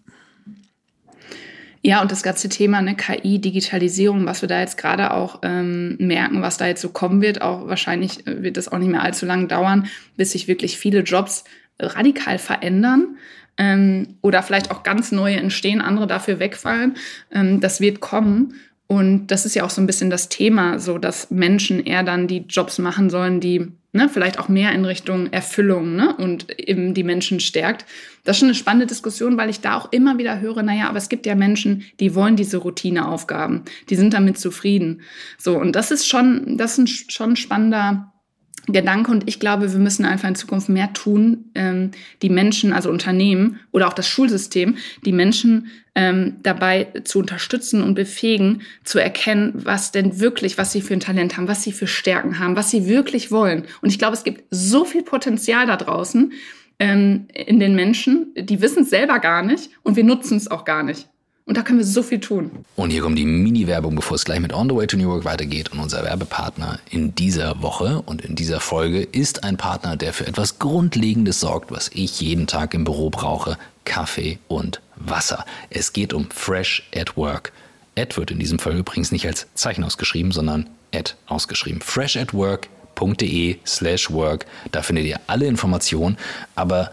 [SPEAKER 3] Ja, und das ganze Thema ne, KI, Digitalisierung, was wir da jetzt gerade auch ähm, merken, was da jetzt so kommen wird, auch wahrscheinlich äh, wird das auch nicht mehr allzu lange dauern, bis sich wirklich viele Jobs radikal verändern ähm, oder vielleicht auch ganz neue entstehen, andere dafür wegfallen. Ähm, das wird kommen. Und das ist ja auch so ein bisschen das Thema, so dass Menschen eher dann die Jobs machen sollen, die ne, vielleicht auch mehr in Richtung Erfüllung ne, und eben die Menschen stärkt. Das ist schon eine spannende Diskussion, weil ich da auch immer wieder höre, naja, aber es gibt ja Menschen, die wollen diese Routineaufgaben, die sind damit zufrieden. So, und das ist schon, das ist ein, schon spannender Gedanke und ich glaube, wir müssen einfach in Zukunft mehr tun, ähm, die Menschen, also Unternehmen oder auch das Schulsystem, die Menschen ähm, dabei zu unterstützen und befähigen, zu erkennen, was denn wirklich, was sie für ein Talent haben, was sie für Stärken haben, was sie wirklich wollen. Und ich glaube, es gibt so viel Potenzial da draußen ähm, in den Menschen, die wissen es selber gar nicht und wir nutzen es auch gar nicht. Und da können wir so viel tun.
[SPEAKER 1] Und hier kommt die Mini-Werbung, bevor es gleich mit On the Way to New York weitergeht. Und unser Werbepartner in dieser Woche und in dieser Folge ist ein Partner, der für etwas Grundlegendes sorgt, was ich jeden Tag im Büro brauche. Kaffee und Wasser. Es geht um Fresh at Work. Ad wird in diesem Fall übrigens nicht als Zeichen ausgeschrieben, sondern Ad ausgeschrieben. Fresh at Work.de slash work. Da findet ihr alle Informationen. Aber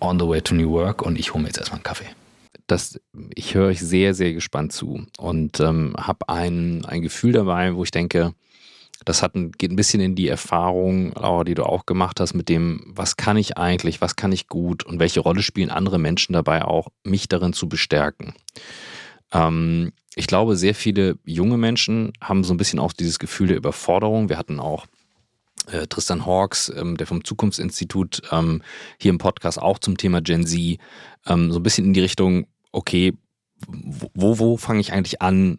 [SPEAKER 1] On the Way to New Work und ich hole mir jetzt erstmal einen Kaffee das, ich höre euch sehr, sehr gespannt zu und ähm, habe ein, ein Gefühl dabei, wo ich denke, das hat ein, geht ein bisschen in die Erfahrung, Laura, die du auch gemacht hast, mit dem, was kann ich eigentlich, was kann ich gut und welche Rolle spielen andere Menschen dabei auch, mich darin zu bestärken. Ähm, ich glaube, sehr viele junge Menschen haben so ein bisschen auch dieses Gefühl der Überforderung. Wir hatten auch äh, Tristan Hawks, ähm, der vom Zukunftsinstitut, ähm, hier im Podcast auch zum Thema Gen Z, ähm, so ein bisschen in die Richtung, okay, wo, wo fange ich eigentlich an?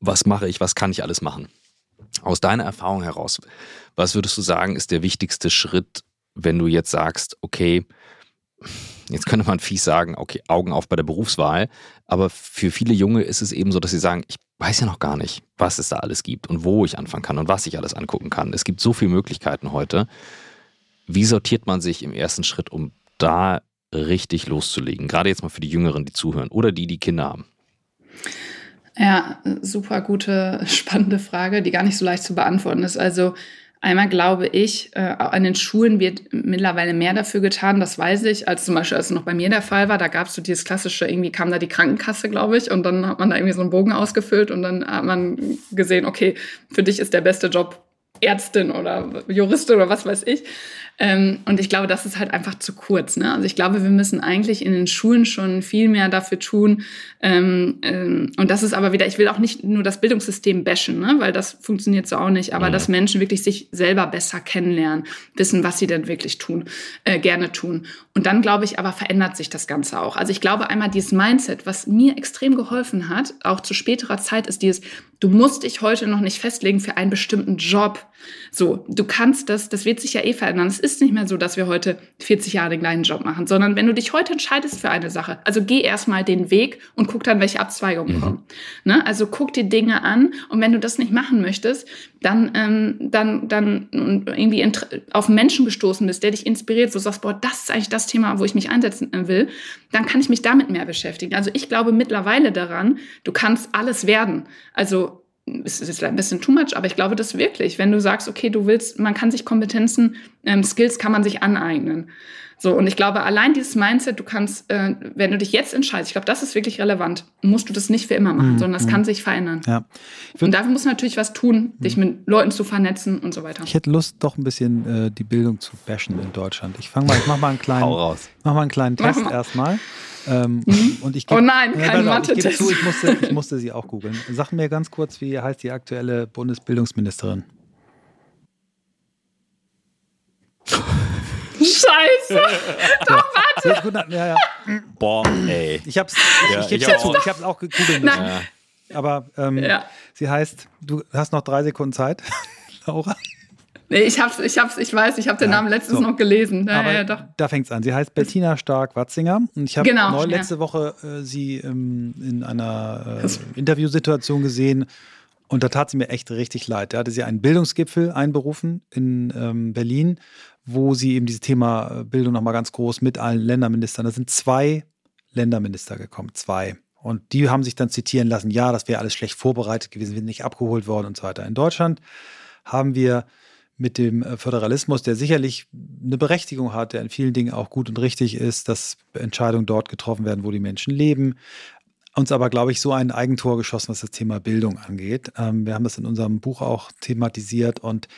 [SPEAKER 1] Was mache ich? Was kann ich alles machen? Aus deiner Erfahrung heraus, was würdest du sagen, ist der wichtigste Schritt, wenn du jetzt sagst, okay, jetzt könnte man fies sagen, okay, Augen auf bei der Berufswahl, aber für viele Junge ist es eben so, dass sie sagen, ich weiß ja noch gar nicht, was es da alles gibt und wo ich anfangen kann und was ich alles angucken kann. Es gibt so viele Möglichkeiten heute. Wie sortiert man sich im ersten Schritt, um da richtig loszulegen? Gerade jetzt mal für die Jüngeren, die zuhören oder die, die Kinder haben.
[SPEAKER 3] Ja, super gute, spannende Frage, die gar nicht so leicht zu beantworten ist. Also einmal glaube ich, äh, an den Schulen wird mittlerweile mehr dafür getan, das weiß ich, als zum Beispiel, als es noch bei mir der Fall war. Da gab es so dieses klassische, irgendwie kam da die Krankenkasse, glaube ich, und dann hat man da irgendwie so einen Bogen ausgefüllt und dann hat man gesehen, okay, für dich ist der beste Job Ärztin oder Juristin oder was weiß ich. Ähm, und ich glaube, das ist halt einfach zu kurz. Ne? Also ich glaube, wir müssen eigentlich in den Schulen schon viel mehr dafür tun. Ähm, ähm, und das ist aber wieder, ich will auch nicht nur das Bildungssystem bashen, ne? weil das funktioniert so auch nicht, aber mhm. dass Menschen wirklich sich selber besser kennenlernen, wissen, was sie denn wirklich tun, äh, gerne tun. Und dann glaube ich aber verändert sich das Ganze auch. Also ich glaube einmal dieses Mindset, was mir extrem geholfen hat, auch zu späterer Zeit, ist dieses, du musst dich heute noch nicht festlegen für einen bestimmten Job. So, du kannst das, das wird sich ja eh verändern. Es ist nicht mehr so, dass wir heute 40 Jahre den gleichen Job machen, sondern wenn du dich heute entscheidest für eine Sache, also geh erstmal den Weg und guck dann, welche Abzweigungen mhm. kommen. Ne? Also guck die Dinge an und wenn du das nicht machen möchtest, dann, ähm, dann, dann irgendwie auf einen Menschen gestoßen bist, der dich inspiriert, wo du sagst, boah, das ist eigentlich das Thema, wo ich mich einsetzen äh, will, dann kann ich mich damit mehr beschäftigen. Also ich glaube mittlerweile daran, du kannst alles werden. Also es ist ein bisschen too much, aber ich glaube das wirklich. Wenn du sagst, okay, du willst, man kann sich Kompetenzen, ähm, Skills kann man sich aneignen. So, und ich glaube, allein dieses Mindset, du kannst, äh, wenn du dich jetzt entscheidest, ich glaube, das ist wirklich relevant, musst du das nicht für immer machen, mhm. sondern das mhm. kann sich verändern. Ja. Und dafür musst du natürlich was tun, dich mhm. mit Leuten zu vernetzen und so weiter.
[SPEAKER 2] Ich hätte Lust, doch ein bisschen äh, die Bildung zu bashen in Deutschland. Ich fange mal, ich mach mal einen kleinen, mach mal einen kleinen Test erstmal. Ähm,
[SPEAKER 3] mhm. und ich geb, oh nein, kein ja,
[SPEAKER 2] Mathe-Test. Ich, zu, ich, musste, ich musste sie auch googeln. Sag mir ganz kurz, wie heißt die aktuelle Bundesbildungsministerin?
[SPEAKER 3] Scheiße! Doch, warte!
[SPEAKER 1] Ja, ja. Boah, ey.
[SPEAKER 2] Ich hab's, ich, ja, ich, ich, hab's, ich hab's auch gegoogelt. Nein. Aber ähm, ja. sie heißt, du hast noch drei Sekunden Zeit,
[SPEAKER 3] Laura. Nee, ich hab's, ich hab's, ich weiß, ich habe den ja, Namen letztens so. noch gelesen. Ja,
[SPEAKER 2] Aber ja, doch. Da fängt's an. Sie heißt Bettina Stark-Watzinger. Und ich habe genau, letzte Woche äh, sie ähm, in einer äh, Interviewsituation gesehen. Und da tat sie mir echt richtig leid. Da hatte sie einen Bildungsgipfel einberufen in ähm, Berlin, wo sie eben dieses Thema äh, Bildung nochmal ganz groß mit allen Länderministern, da sind zwei Länderminister gekommen, zwei. Und die haben sich dann zitieren lassen, ja, das wäre alles schlecht vorbereitet gewesen, wir sind nicht abgeholt worden und so weiter. In Deutschland haben wir mit dem äh, Föderalismus, der sicherlich eine Berechtigung hat, der in vielen Dingen auch gut und richtig ist, dass Entscheidungen dort getroffen werden, wo die Menschen leben. Uns aber, glaube ich, so ein Eigentor geschossen, was das Thema Bildung angeht. Ähm, wir haben das in unserem Buch auch thematisiert und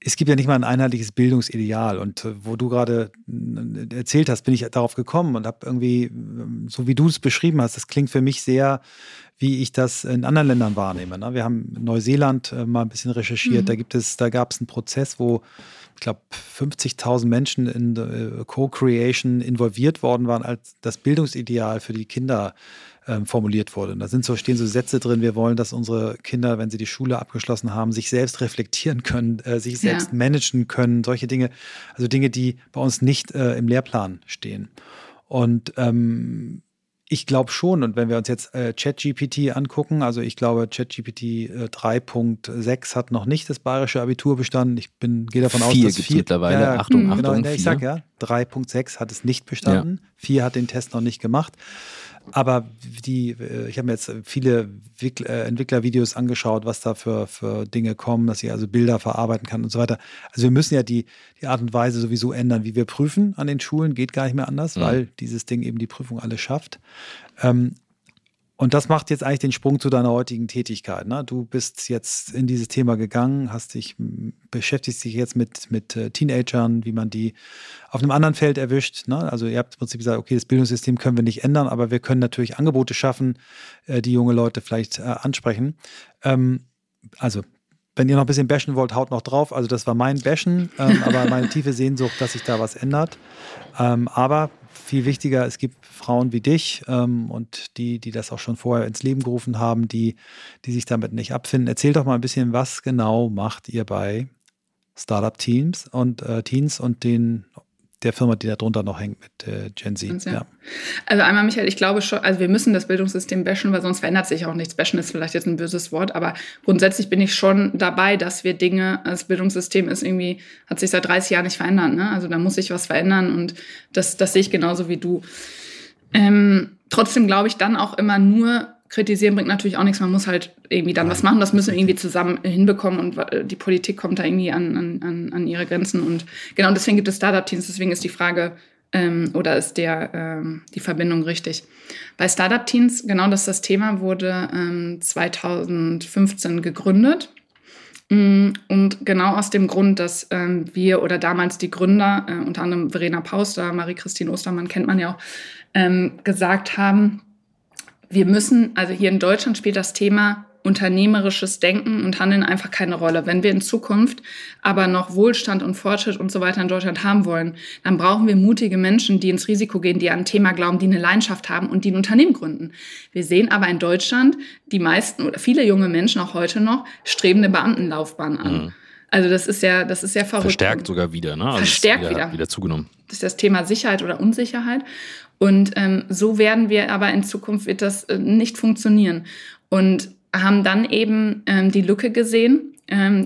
[SPEAKER 2] es gibt ja nicht mal ein einheitliches Bildungsideal. Und äh, wo du gerade äh, erzählt hast, bin ich darauf gekommen und habe irgendwie, ähm, so wie du es beschrieben hast, das klingt für mich sehr, wie ich das in anderen Ländern wahrnehme. Ne? Wir haben Neuseeland äh, mal ein bisschen recherchiert. Mhm. Da gibt es, da gab es einen Prozess, wo ich glaube 50.000 Menschen in Co-Creation involviert worden waren, als das Bildungsideal für die Kinder ähm, formuliert wurde. Und da sind so, stehen so Sätze drin, wir wollen, dass unsere Kinder, wenn sie die Schule abgeschlossen haben, sich selbst reflektieren können, äh, sich selbst ja. managen können, solche Dinge, also Dinge, die bei uns nicht äh, im Lehrplan stehen. Und ähm, ich glaube schon, und wenn wir uns jetzt äh, ChatGPT angucken, also ich glaube, ChatGPT äh, 3.6 hat noch nicht das bayerische Abitur bestanden. Ich bin, gehe davon
[SPEAKER 1] vier aus, dass vier
[SPEAKER 2] mittlerweile.
[SPEAKER 1] Ja, Achtung, genau, Achtung,
[SPEAKER 2] ich sag ja, 3.6 hat es nicht bestanden. Ja. Vier hat den Test noch nicht gemacht. Aber die, äh, ich habe mir jetzt viele äh, Entwicklervideos angeschaut, was da für, für Dinge kommen, dass ich also Bilder verarbeiten kann und so weiter. Also wir müssen ja die, die Art und Weise sowieso ändern, wie wir prüfen an den Schulen. Geht gar nicht mehr anders, mhm. weil dieses Ding eben die Prüfung alles schafft. Ähm, und das macht jetzt eigentlich den Sprung zu deiner heutigen Tätigkeit. Ne? Du bist jetzt in dieses Thema gegangen, hast dich, beschäftigst dich jetzt mit, mit äh, Teenagern, wie man die auf einem anderen Feld erwischt. Ne? Also ihr habt im Prinzip gesagt, okay, das Bildungssystem können wir nicht ändern, aber wir können natürlich Angebote schaffen, äh, die junge Leute vielleicht äh, ansprechen. Ähm, also wenn ihr noch ein bisschen bashen wollt, haut noch drauf. Also das war mein Bashen, ähm, aber meine tiefe Sehnsucht, dass sich da was ändert. Ähm, aber viel wichtiger, es gibt Frauen wie dich ähm, und die, die das auch schon vorher ins Leben gerufen haben, die, die sich damit nicht abfinden. Erzähl doch mal ein bisschen, was genau macht ihr bei Startup Teams und äh, Teens und den der Firma, die da drunter noch hängt mit äh, Gen Z. Ja.
[SPEAKER 3] ja. Also einmal, Michael, ich glaube schon, also wir müssen das Bildungssystem bashen, weil sonst verändert sich auch nichts. Bashen ist vielleicht jetzt ein böses Wort, aber grundsätzlich bin ich schon dabei, dass wir Dinge, das Bildungssystem ist irgendwie, hat sich seit 30 Jahren nicht verändert. Ne? Also da muss sich was verändern und das, das sehe ich genauso wie du. Ähm, trotzdem glaube ich dann auch immer nur, kritisieren bringt natürlich auch nichts. Man muss halt irgendwie dann was machen. Das müssen wir irgendwie zusammen hinbekommen und die Politik kommt da irgendwie an, an, an ihre Grenzen. Und genau deswegen gibt es Startup-Teams. Deswegen ist die Frage ähm, oder ist der ähm, die Verbindung richtig? Bei Startup-Teams, genau das ist das Thema, wurde ähm, 2015 gegründet. Mm, und genau aus dem Grund, dass ähm, wir oder damals die Gründer, äh, unter anderem Verena Pauster, Marie-Christine Ostermann kennt man ja auch, ähm, gesagt haben, wir müssen, also hier in Deutschland spielt das Thema unternehmerisches Denken und Handeln einfach keine Rolle. Wenn wir in Zukunft aber noch Wohlstand und Fortschritt und so weiter in Deutschland haben wollen, dann brauchen wir mutige Menschen, die ins Risiko gehen, die an ein Thema glauben, die eine Leidenschaft haben und die ein Unternehmen gründen. Wir sehen aber in Deutschland die meisten oder viele junge Menschen auch heute noch streben eine Beamtenlaufbahn an. Mhm. Also das ist ja, das ist ja verrückt.
[SPEAKER 1] Verstärkt sogar wieder, ne? Also
[SPEAKER 3] Verstärkt
[SPEAKER 1] wieder,
[SPEAKER 3] wieder.
[SPEAKER 1] Wieder zugenommen.
[SPEAKER 3] Das ist das Thema Sicherheit oder Unsicherheit. Und ähm, so werden wir aber in Zukunft wird das äh, nicht funktionieren. Und haben dann eben ähm, die Lücke gesehen,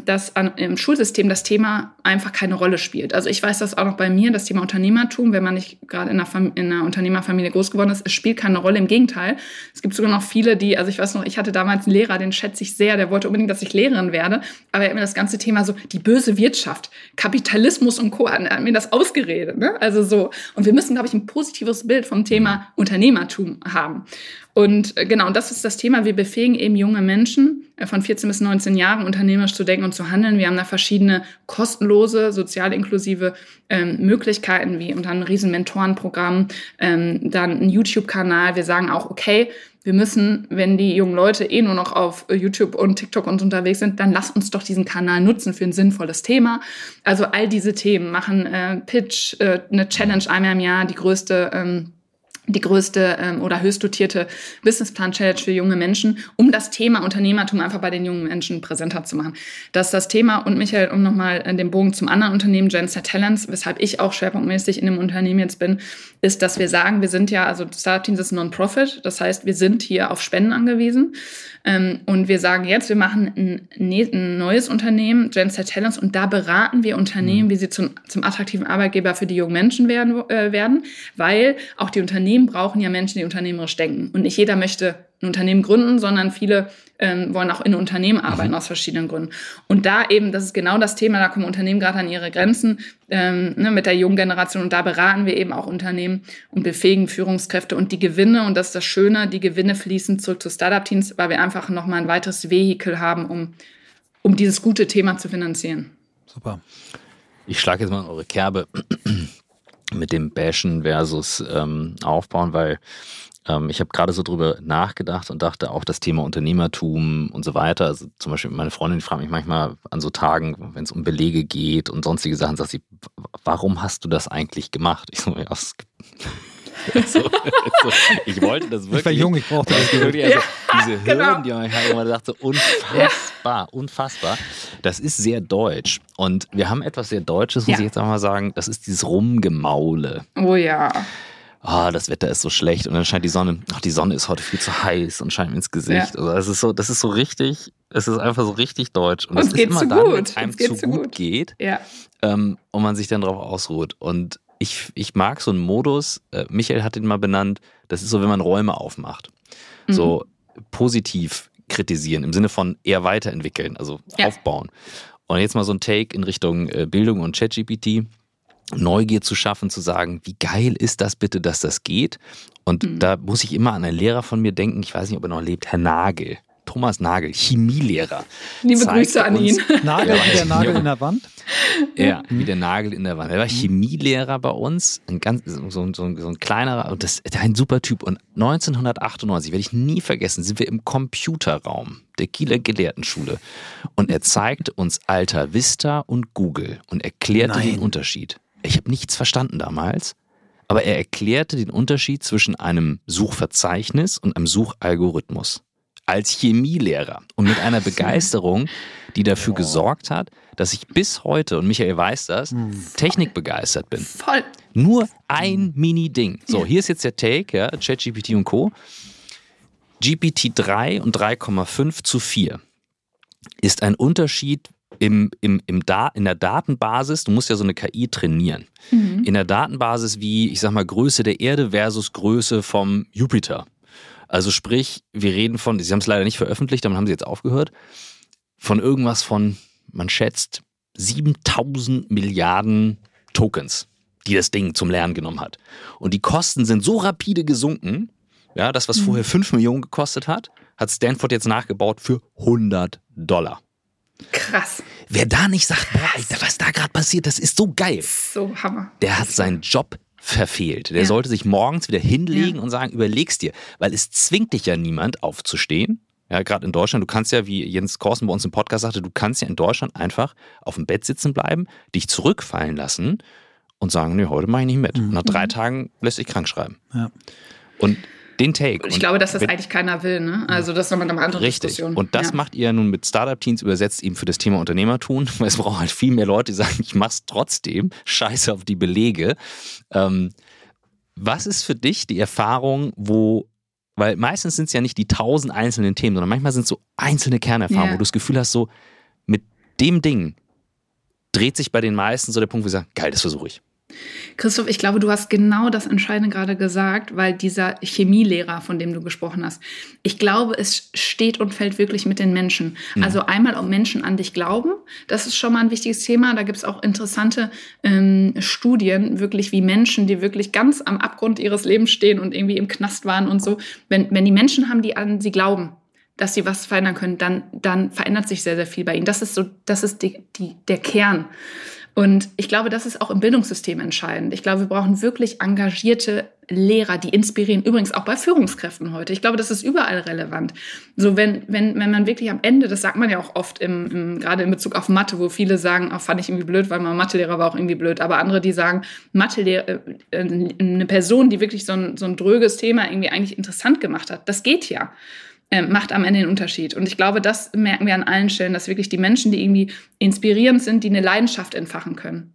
[SPEAKER 3] dass an, im Schulsystem das Thema einfach keine Rolle spielt. Also ich weiß das auch noch bei mir, das Thema Unternehmertum, wenn man nicht gerade in, in einer, Unternehmerfamilie groß geworden ist, es spielt keine Rolle. Im Gegenteil, es gibt sogar noch viele, die, also ich weiß noch, ich hatte damals einen Lehrer, den schätze ich sehr, der wollte unbedingt, dass ich Lehrerin werde, aber er hat mir das ganze Thema so, die böse Wirtschaft, Kapitalismus und Co., er hat mir das ausgeredet. Ne? Also so, und wir müssen, glaube ich, ein positives Bild vom Thema Unternehmertum haben. Und äh, genau, das ist das Thema. Wir befähigen eben junge Menschen äh, von 14 bis 19 Jahren unternehmerisch zu denken und zu handeln. Wir haben da verschiedene kostenlose, sozial inklusive ähm, Möglichkeiten, wie unter einem riesen Mentorenprogramm, ähm, dann ein YouTube-Kanal. Wir sagen auch, okay, wir müssen, wenn die jungen Leute eh nur noch auf äh, YouTube und TikTok und unterwegs sind, dann lass uns doch diesen Kanal nutzen für ein sinnvolles Thema. Also all diese Themen machen äh, Pitch, äh, eine Challenge einmal im Jahr, die größte ähm, die größte ähm, oder höchst dotierte Businessplan-Challenge für junge Menschen, um das Thema Unternehmertum einfach bei den jungen Menschen präsenter zu machen. Das ist das Thema. Und Michael, um nochmal äh, den Bogen zum anderen Unternehmen, Genster Talents, weshalb ich auch schwerpunktmäßig in dem Unternehmen jetzt bin, ist, dass wir sagen, wir sind ja, also Startup Teams ist Non-Profit, das heißt, wir sind hier auf Spenden angewiesen. Ähm, und wir sagen jetzt, wir machen ein, ein neues Unternehmen, Genster Talents, und da beraten wir Unternehmen, mhm. wie sie zum, zum attraktiven Arbeitgeber für die jungen Menschen werden, äh, werden, weil auch die Unternehmen brauchen ja Menschen, die unternehmerisch denken. Und nicht jeder möchte ein Unternehmen gründen, sondern viele ähm, wollen auch in Unternehmen arbeiten mhm. aus verschiedenen Gründen. Und da eben, das ist genau das Thema, da kommen Unternehmen gerade an ihre Grenzen ähm, ne, mit der jungen Generation und da beraten wir eben auch Unternehmen und befähigen Führungskräfte und die Gewinne, und das ist das Schöne, die Gewinne fließen zurück zu Startup-Teams, weil wir einfach nochmal ein weiteres Vehikel haben, um, um dieses gute Thema zu finanzieren.
[SPEAKER 1] Super. Ich schlage jetzt mal in eure Kerbe mit dem Bashen versus ähm, Aufbauen, weil ähm, ich habe gerade so drüber nachgedacht und dachte auch das Thema Unternehmertum und so weiter. Also zum Beispiel meine Freundin die fragt mich manchmal an so Tagen, wenn es um Belege geht und sonstige Sachen, sagt sie, warum hast du das eigentlich gemacht? Ich so, ja, es so, so, ich wollte das wirklich. Ich
[SPEAKER 2] war jung, ich brauchte das wirklich.
[SPEAKER 1] Also, ja, diese genau. Hürden, die man halt immer dachte, unfassbar, ja. unfassbar. Das ist sehr deutsch. Und wir haben etwas sehr Deutsches, muss ja. ich jetzt auch mal sagen. Das ist dieses Rumgemaule.
[SPEAKER 3] Oh ja
[SPEAKER 1] ah, das Wetter ist so schlecht und dann scheint die Sonne, ach, die Sonne ist heute viel zu heiß und scheint mir ins Gesicht. Ja. Also es ist so, das ist so richtig, es ist einfach so richtig deutsch. Und
[SPEAKER 3] es
[SPEAKER 1] ist
[SPEAKER 3] immer dann, wenn es
[SPEAKER 1] einem zu gut, gut geht
[SPEAKER 3] ja.
[SPEAKER 1] ähm, und man sich dann darauf ausruht. Und ich, ich mag so einen Modus, äh, Michael hat den mal benannt, das ist so, wenn man Räume aufmacht. Mhm. So positiv kritisieren, im Sinne von eher weiterentwickeln, also ja. aufbauen. Und jetzt mal so ein Take in Richtung äh, Bildung und ChatGPT. Neugier zu schaffen, zu sagen, wie geil ist das bitte, dass das geht? Und mhm. da muss ich immer an einen Lehrer von mir denken, ich weiß nicht, ob er noch lebt, Herr Nagel. Thomas Nagel, Chemielehrer.
[SPEAKER 3] Liebe Grüße an ihn.
[SPEAKER 2] Nagel wie der Nagel in der Wand?
[SPEAKER 1] Ja, wie der Nagel in der Wand. Er war Chemielehrer bei uns, ein ganz, so, so, so ein kleinerer, und das ein super Typ. Und 1998, werde ich nie vergessen, sind wir im Computerraum der Kieler Gelehrtenschule. Und er zeigte uns Alta Vista und Google und erklärte Nein. den Unterschied. Ich habe nichts verstanden damals, aber er erklärte den Unterschied zwischen einem Suchverzeichnis und einem Suchalgorithmus. Als Chemielehrer und mit einer Begeisterung, die dafür gesorgt hat, dass ich bis heute, und Michael weiß das, hm. technikbegeistert bin.
[SPEAKER 3] Voll.
[SPEAKER 1] Nur ein Mini-Ding. So, hier ist jetzt der Take, ja, ChatGPT und Co. GPT 3 und 3,5 zu 4 ist ein Unterschied im, im, im da in der Datenbasis, du musst ja so eine KI trainieren. Mhm. In der Datenbasis wie, ich sag mal, Größe der Erde versus Größe vom Jupiter. Also sprich, wir reden von, sie haben es leider nicht veröffentlicht, damit haben sie jetzt aufgehört, von irgendwas von, man schätzt, 7000 Milliarden Tokens, die das Ding zum Lernen genommen hat. Und die Kosten sind so rapide gesunken, ja, das, was mhm. vorher 5 Millionen gekostet hat, hat Stanford jetzt nachgebaut für 100 Dollar.
[SPEAKER 3] Krass.
[SPEAKER 1] Wer da nicht sagt, boah, Alter, was da gerade passiert, das ist so geil.
[SPEAKER 3] So Hammer.
[SPEAKER 1] Der hat seinen Job verfehlt. Der ja. sollte sich morgens wieder hinlegen ja. und sagen, überlegst dir, weil es zwingt dich ja niemand aufzustehen. Ja, gerade in Deutschland, du kannst ja, wie Jens Korsen bei uns im Podcast sagte, du kannst ja in Deutschland einfach auf dem Bett sitzen bleiben, dich zurückfallen lassen und sagen, nee, heute mache ich nicht mit. Mhm. Nach drei Tagen lässt sich krank schreiben. Ja. Und den Take.
[SPEAKER 3] Ich glaube, dass das eigentlich keiner will. Ne? Also das ist nochmal eine andere
[SPEAKER 1] richtig.
[SPEAKER 3] Diskussion.
[SPEAKER 1] Und das ja. macht ihr nun mit Startup-Teams, übersetzt eben für das Thema Unternehmertun, weil es braucht halt viel mehr Leute, die sagen, ich mach's trotzdem, scheiße auf die Belege. Ähm, was ist für dich die Erfahrung, wo, weil meistens sind es ja nicht die tausend einzelnen Themen, sondern manchmal sind es so einzelne Kernerfahrungen, ja. wo du das Gefühl hast, so mit dem Ding dreht sich bei den meisten so der Punkt, wo sie sagen, geil, das versuche ich.
[SPEAKER 3] Christoph, ich glaube, du hast genau das Entscheidende gerade gesagt, weil dieser Chemielehrer, von dem du gesprochen hast, ich glaube, es steht und fällt wirklich mit den Menschen. Mhm. Also einmal, ob Menschen an dich glauben, das ist schon mal ein wichtiges Thema. Da gibt es auch interessante ähm, Studien, wirklich wie Menschen, die wirklich ganz am Abgrund ihres Lebens stehen und irgendwie im Knast waren und so. Wenn, wenn die Menschen haben, die an sie glauben, dass sie was verändern können, dann, dann verändert sich sehr, sehr viel bei ihnen. Das ist so, das ist die, die, der Kern. Und ich glaube, das ist auch im Bildungssystem entscheidend. Ich glaube, wir brauchen wirklich engagierte Lehrer, die inspirieren. Übrigens auch bei Führungskräften heute. Ich glaube, das ist überall relevant. So, wenn, wenn, wenn man wirklich am Ende, das sagt man ja auch oft im, im, gerade in Bezug auf Mathe, wo viele sagen, auch fand ich irgendwie blöd, weil mein Mathelehrer war auch irgendwie blöd. Aber andere, die sagen, Mathelehrer, äh, eine Person, die wirklich so ein, so ein dröges Thema irgendwie eigentlich interessant gemacht hat, das geht ja. Ähm, macht am Ende den Unterschied. Und ich glaube, das merken wir an allen Stellen, dass wirklich die Menschen, die irgendwie inspirierend sind, die eine Leidenschaft entfachen können.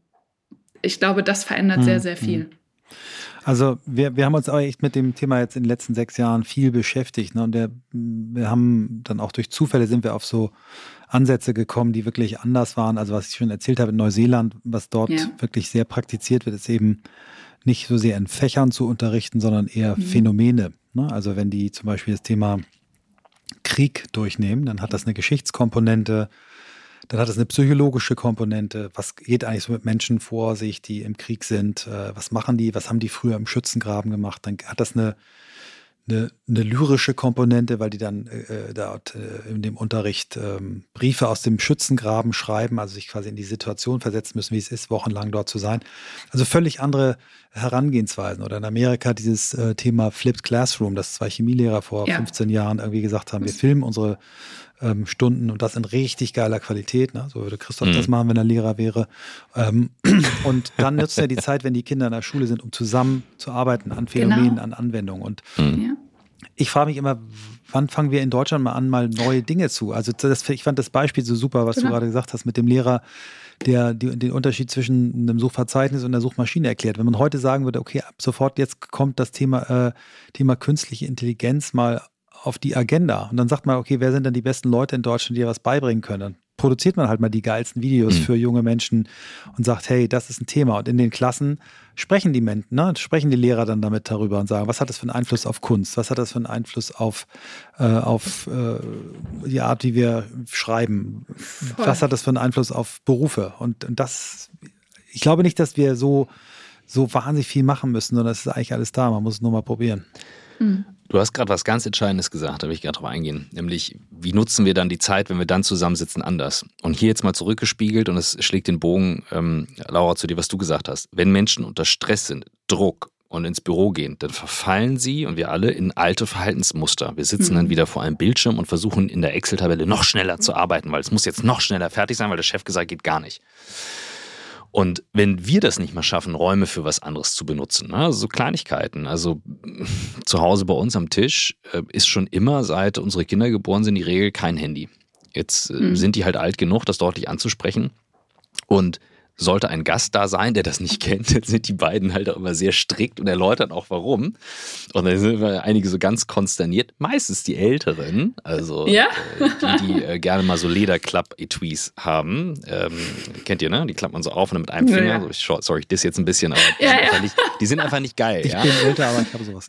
[SPEAKER 3] Ich glaube, das verändert hm. sehr, sehr viel. Hm.
[SPEAKER 2] Also wir, wir haben uns auch echt mit dem Thema jetzt in den letzten sechs Jahren viel beschäftigt. Ne? Und der, wir haben dann auch durch Zufälle sind wir auf so Ansätze gekommen, die wirklich anders waren. Also was ich schon erzählt habe in Neuseeland, was dort ja. wirklich sehr praktiziert wird, ist eben nicht so sehr in Fächern zu unterrichten, sondern eher mhm. Phänomene. Ne? Also wenn die zum Beispiel das Thema Krieg durchnehmen, dann hat das eine Geschichtskomponente, dann hat es eine psychologische Komponente. Was geht eigentlich so mit Menschen vor sich, die im Krieg sind? Äh, was machen die? Was haben die früher im Schützengraben gemacht? Dann hat das eine eine, eine lyrische Komponente, weil die dann äh, äh, dort äh, in dem Unterricht ähm, Briefe aus dem Schützengraben schreiben, also sich quasi in die Situation versetzen müssen, wie es ist, wochenlang dort zu sein. Also völlig andere Herangehensweisen. Oder in Amerika dieses äh, Thema Flipped Classroom, das zwei Chemielehrer vor ja. 15 Jahren irgendwie gesagt haben, wir filmen unsere ähm, Stunden und das in richtig geiler Qualität. Ne? So würde Christoph mhm. das machen, wenn er Lehrer wäre. Ähm, und dann nutzt er die Zeit, wenn die Kinder in der Schule sind, um zusammen zu arbeiten an Phänomenen, genau. an Anwendungen. Und mhm. ich frage mich immer, wann fangen wir in Deutschland mal an, mal neue Dinge zu? Also das, ich fand das Beispiel so super, was genau. du gerade gesagt hast mit dem Lehrer, der die, den Unterschied zwischen einem Suchverzeichnis und einer Suchmaschine erklärt. Wenn man heute sagen würde, okay, ab sofort jetzt kommt das Thema, äh, Thema künstliche Intelligenz mal auf die Agenda. Und dann sagt man, okay, wer sind denn die besten Leute in Deutschland, die dir was beibringen können? Dann produziert man halt mal die geilsten Videos mhm. für junge Menschen und sagt, hey, das ist ein Thema. Und in den Klassen sprechen die Menschen, ne, sprechen die Lehrer dann damit darüber und sagen, was hat das für einen Einfluss auf Kunst? Was hat das für einen Einfluss auf, äh, auf äh, die Art, wie wir schreiben? Voll. Was hat das für einen Einfluss auf Berufe? Und, und das, ich glaube nicht, dass wir so, so wahnsinnig viel machen müssen, sondern es ist eigentlich alles da. Man muss es nur mal probieren.
[SPEAKER 1] Mhm. Du hast gerade was ganz Entscheidendes gesagt, da will ich gerade drauf eingehen. Nämlich, wie nutzen wir dann die Zeit, wenn wir dann zusammensitzen, anders? Und hier jetzt mal zurückgespiegelt und es schlägt den Bogen, ähm, Laura, zu dir, was du gesagt hast. Wenn Menschen unter Stress sind, Druck und ins Büro gehen, dann verfallen sie und wir alle in alte Verhaltensmuster. Wir sitzen mhm. dann wieder vor einem Bildschirm und versuchen in der Excel-Tabelle noch schneller zu arbeiten, weil es muss jetzt noch schneller fertig sein, weil der Chef gesagt geht gar nicht. Und wenn wir das nicht mal schaffen, Räume für was anderes zu benutzen, ne? also so Kleinigkeiten, also zu Hause bei uns am Tisch äh, ist schon immer, seit unsere Kinder geboren sind, die Regel kein Handy. Jetzt äh, mhm. sind die halt alt genug, das deutlich anzusprechen. Und sollte ein Gast da sein, der das nicht kennt, dann sind die beiden halt auch immer sehr strikt und erläutern auch warum. Und dann sind wir einige so ganz konsterniert. Meistens die Älteren, also ja? äh, die, die äh, gerne mal so Lederklapp-Etuis haben. Ähm, kennt ihr, ne? Die klappt man so auf und dann mit einem Finger. Ja, ja. So, sorry, ich diss jetzt ein bisschen, aber die, sind, einfach nicht, die sind einfach nicht geil.
[SPEAKER 2] Ich bin älter, aber ich habe sowas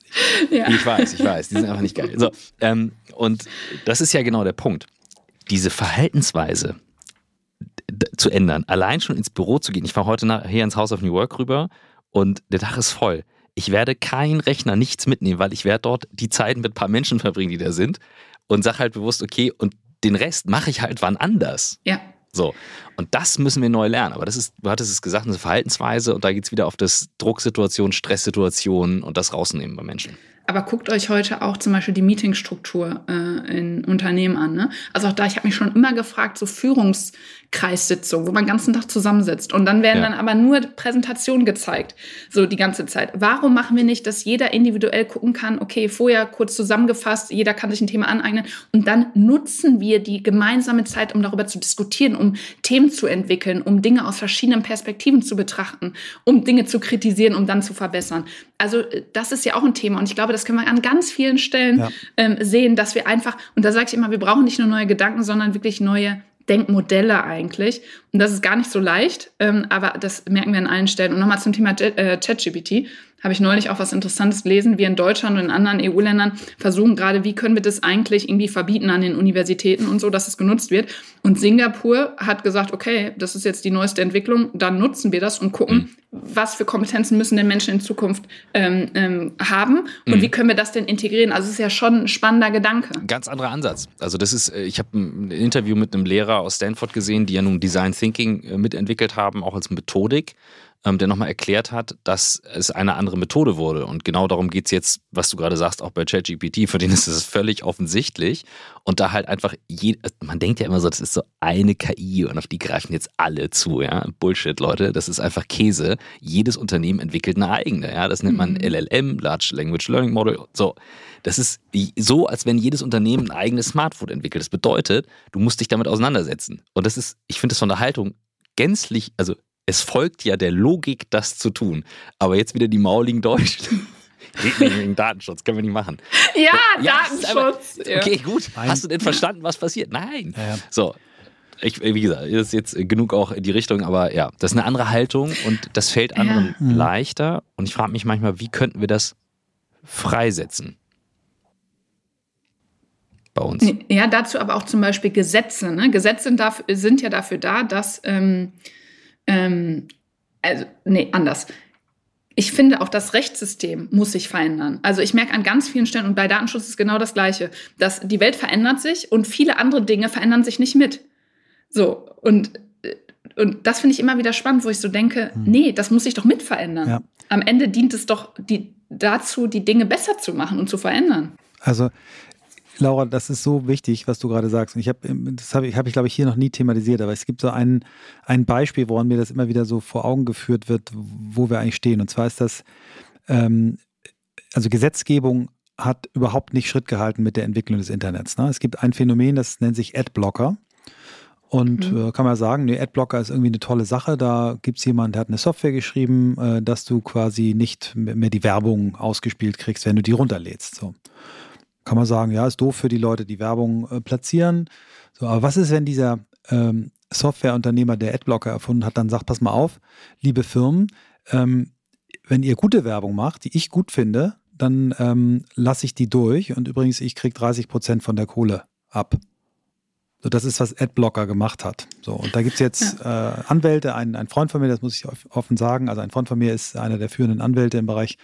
[SPEAKER 2] nicht.
[SPEAKER 1] Ich weiß, ich weiß, die sind einfach nicht geil. So, ähm, und das ist ja genau der Punkt. Diese Verhaltensweise, zu ändern. Allein schon ins Büro zu gehen. Ich fahre heute nachher ins House of New Work rüber und der Tag ist voll. Ich werde keinen Rechner, nichts mitnehmen, weil ich werde dort die Zeit mit ein paar Menschen verbringen, die da sind und sage halt bewusst, okay, und den Rest mache ich halt wann anders.
[SPEAKER 3] Ja.
[SPEAKER 1] So. Und das müssen wir neu lernen. Aber das ist, du hattest es gesagt, eine Verhaltensweise und da geht es wieder auf das Drucksituation, Stresssituation und das rausnehmen bei Menschen.
[SPEAKER 3] Aber guckt euch heute auch zum Beispiel die Meetingstruktur äh, in Unternehmen an. Ne? Also auch da, ich habe mich schon immer gefragt, so Führungskreissitzungen, wo man den ganzen Tag zusammensitzt und dann werden ja. dann aber nur Präsentationen gezeigt, so die ganze Zeit. Warum machen wir nicht, dass jeder individuell gucken kann, okay, vorher kurz zusammengefasst, jeder kann sich ein Thema aneignen und dann nutzen wir die gemeinsame Zeit, um darüber zu diskutieren, um Themen zu entwickeln, um Dinge aus verschiedenen Perspektiven zu betrachten, um Dinge zu kritisieren, um dann zu verbessern. Also äh, das ist ja auch ein Thema und ich glaube, das können wir an ganz vielen Stellen ja. ähm, sehen, dass wir einfach, und da sage ich immer, wir brauchen nicht nur neue Gedanken, sondern wirklich neue Denkmodelle eigentlich. Und das ist gar nicht so leicht, ähm, aber das merken wir an allen Stellen. Und nochmal zum Thema äh, ChatGPT habe ich neulich auch was Interessantes gelesen. Wir in Deutschland und in anderen EU-Ländern versuchen gerade, wie können wir das eigentlich irgendwie verbieten an den Universitäten und so, dass es genutzt wird. Und Singapur hat gesagt, okay, das ist jetzt die neueste Entwicklung, dann nutzen wir das und gucken, mhm. was für Kompetenzen müssen denn Menschen in Zukunft ähm, ähm, haben und mhm. wie können wir das denn integrieren. Also es ist ja schon ein spannender Gedanke.
[SPEAKER 1] Ganz anderer Ansatz. Also das ist, äh, ich habe ein Interview mit einem Lehrer aus Stanford gesehen, die ja nun Design Thinking äh, mitentwickelt haben, auch als Methodik ähm, der nochmal erklärt hat, dass es eine andere Methode wurde. Und genau darum geht es jetzt, was du gerade sagst, auch bei ChatGPT, für den ist es völlig offensichtlich. Und da halt einfach, je, man denkt ja immer so, das ist so eine KI und auf die greifen jetzt alle zu. Ja? Bullshit, Leute, das ist einfach Käse. Jedes Unternehmen entwickelt eine eigene. Ja? Das nennt man LLM, mhm. Large Language Learning Model. So. Das ist so, als wenn jedes Unternehmen ein eigenes Smartphone entwickelt. Das bedeutet, du musst dich damit auseinandersetzen. Und das ist, ich finde das von der Haltung gänzlich, also es folgt ja der Logik, das zu tun. Aber jetzt wieder die mauligen Deutschen. wegen Datenschutz, können wir nicht machen.
[SPEAKER 3] Ja, ja Datenschutz.
[SPEAKER 1] Einfach, okay, gut. Nein. Hast du denn verstanden, was passiert? Nein. Ja, ja. So. Ich, wie gesagt, ist jetzt genug auch in die Richtung, aber ja, das ist eine andere Haltung und das fällt anderen ja. Mhm. leichter. Und ich frage mich manchmal, wie könnten wir das freisetzen? Bei uns.
[SPEAKER 3] Ja, dazu aber auch zum Beispiel Gesetze. Ne? Gesetze sind ja dafür da, dass ähm, ähm, also, nee, anders. Ich finde, auch das Rechtssystem muss sich verändern. Also ich merke an ganz vielen Stellen, und bei Datenschutz ist genau das Gleiche, dass die Welt verändert sich und viele andere Dinge verändern sich nicht mit. So, und, und das finde ich immer wieder spannend, wo ich so denke, hm. nee, das muss sich doch mit verändern. Ja. Am Ende dient es doch die, dazu, die Dinge besser zu machen und zu verändern.
[SPEAKER 2] Also Laura, das ist so wichtig, was du gerade sagst. Und ich habe, das habe ich, hab ich, glaube ich, hier noch nie thematisiert, aber es gibt so ein, ein Beispiel, woran mir das immer wieder so vor Augen geführt wird, wo wir eigentlich stehen. Und zwar ist das, ähm, also Gesetzgebung hat überhaupt nicht Schritt gehalten mit der Entwicklung des Internets. Ne? Es gibt ein Phänomen, das nennt sich Adblocker. Und mhm. äh, kann man sagen, nee, Adblocker ist irgendwie eine tolle Sache. Da gibt es jemanden, der hat eine Software geschrieben, äh, dass du quasi nicht mehr die Werbung ausgespielt kriegst, wenn du die runterlädst. So kann man sagen, ja, ist doof für die Leute, die Werbung äh, platzieren. So, aber was ist, wenn dieser ähm, Softwareunternehmer, der Adblocker erfunden hat, dann sagt, pass mal auf, liebe Firmen, ähm, wenn ihr gute Werbung macht, die ich gut finde, dann ähm, lasse ich die durch und übrigens, ich kriege 30 Prozent von der Kohle ab. So, das ist, was Adblocker gemacht hat. So, und da gibt es jetzt ja. äh, Anwälte, ein, ein Freund von mir, das muss ich offen sagen, also ein Freund von mir ist einer der führenden Anwälte im Bereich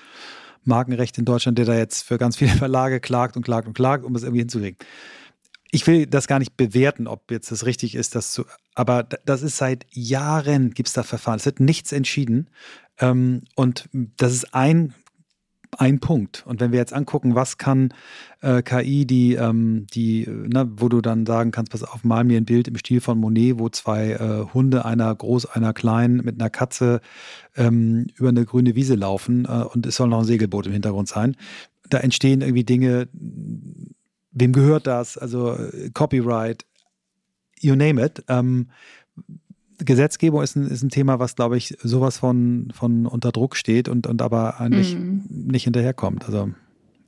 [SPEAKER 2] Markenrecht in Deutschland, der da jetzt für ganz viele Verlage klagt und klagt und klagt, um es irgendwie hinzukriegen. Ich will das gar nicht bewerten, ob jetzt das richtig ist, das zu, aber das ist seit Jahren gibt es da Verfahren. Es wird nichts entschieden. Ähm, und das ist ein ein Punkt. Und wenn wir jetzt angucken, was kann äh, KI, die, ähm, die, ne, wo du dann sagen kannst, pass auf, mal mir ein Bild im Stil von Monet, wo zwei äh, Hunde, einer groß, einer klein, mit einer Katze ähm, über eine grüne Wiese laufen äh, und es soll noch ein Segelboot im Hintergrund sein. Da entstehen irgendwie Dinge, wem gehört das? Also äh, Copyright, you name it. Ähm, Gesetzgebung ist ein, ist ein Thema, was, glaube ich, sowas von, von unter Druck steht und, und aber eigentlich mhm. nicht hinterherkommt. Also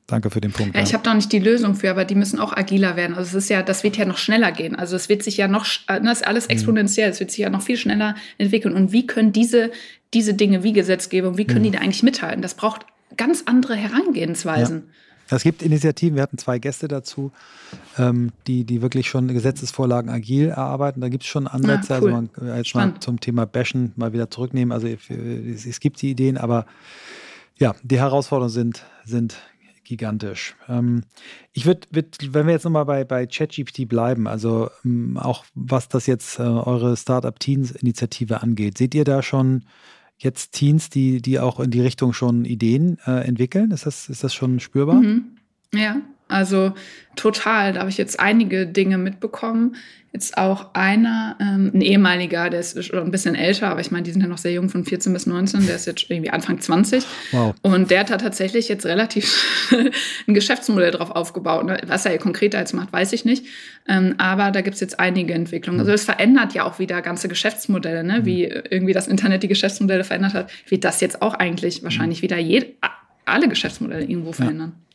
[SPEAKER 2] danke für den Punkt.
[SPEAKER 3] Ja, ich habe da nicht die Lösung für, aber die müssen auch agiler werden. Also es ist ja, das wird ja noch schneller gehen. Also es wird sich ja noch, das ist alles mhm. exponentiell, es wird sich ja noch viel schneller entwickeln. Und wie können diese, diese Dinge wie Gesetzgebung, wie können mhm. die da eigentlich mithalten? Das braucht ganz andere Herangehensweisen. Ja.
[SPEAKER 2] Es gibt Initiativen, wir hatten zwei Gäste dazu, ähm, die, die wirklich schon Gesetzesvorlagen agil erarbeiten. Da gibt es schon Ansätze. Ah, cool. Also man jetzt mal zum Thema Bashen mal wieder zurücknehmen. Also es, es gibt die Ideen, aber ja, die Herausforderungen sind, sind gigantisch. Ähm, ich würde, würd, wenn wir jetzt nochmal bei, bei ChatGPT bleiben, also ähm, auch was das jetzt äh, eure Startup Teens Initiative angeht, seht ihr da schon jetzt Teens, die, die auch in die Richtung schon Ideen äh, entwickeln? Ist das, ist das schon spürbar?
[SPEAKER 3] Mhm. Ja, also total. Da habe ich jetzt einige Dinge mitbekommen. Jetzt auch einer, ähm, ein ehemaliger, der ist schon ein bisschen älter, aber ich meine, die sind ja noch sehr jung, von 14 bis 19, der ist jetzt irgendwie Anfang 20. Wow. Und der hat da tatsächlich jetzt relativ ein Geschäftsmodell drauf aufgebaut. Ne? Was er konkreter jetzt macht, weiß ich nicht. Ähm, aber da gibt es jetzt einige Entwicklungen. Also es verändert ja auch wieder ganze Geschäftsmodelle, ne? wie irgendwie das Internet die Geschäftsmodelle verändert hat, wird das jetzt auch eigentlich wahrscheinlich wieder jede, alle Geschäftsmodelle irgendwo verändern. ja.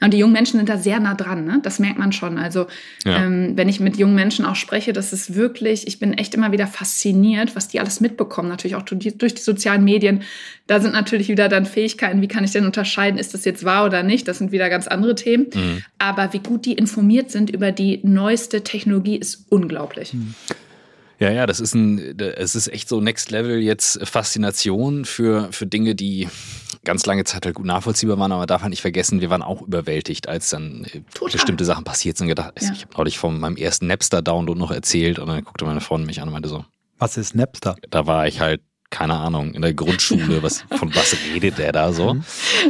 [SPEAKER 3] Und die jungen Menschen sind da sehr nah dran, ne? das merkt man schon. Also ja. ähm, wenn ich mit jungen Menschen auch spreche, das ist wirklich, ich bin echt immer wieder fasziniert, was die alles mitbekommen, natürlich auch durch die sozialen Medien. Da sind natürlich wieder dann Fähigkeiten, wie kann ich denn unterscheiden, ist das jetzt wahr oder nicht, das sind wieder ganz andere Themen. Mhm. Aber wie gut die informiert sind über die neueste Technologie, ist unglaublich. Mhm.
[SPEAKER 1] Ja, ja, das ist ein, es ist echt so Next Level jetzt Faszination für, für Dinge, die ganz lange Zeit halt gut nachvollziehbar waren, aber man darf halt nicht vergessen, wir waren auch überwältigt, als dann äh, Total. bestimmte Sachen passiert sind. Gedacht, ja. Ich habe neulich von meinem ersten Napster-Download noch erzählt und dann guckte meine Freundin mich an und meinte so.
[SPEAKER 2] Was ist Napster?
[SPEAKER 1] Da war ich halt keine Ahnung, in der Grundschule, was, von was redet der da so?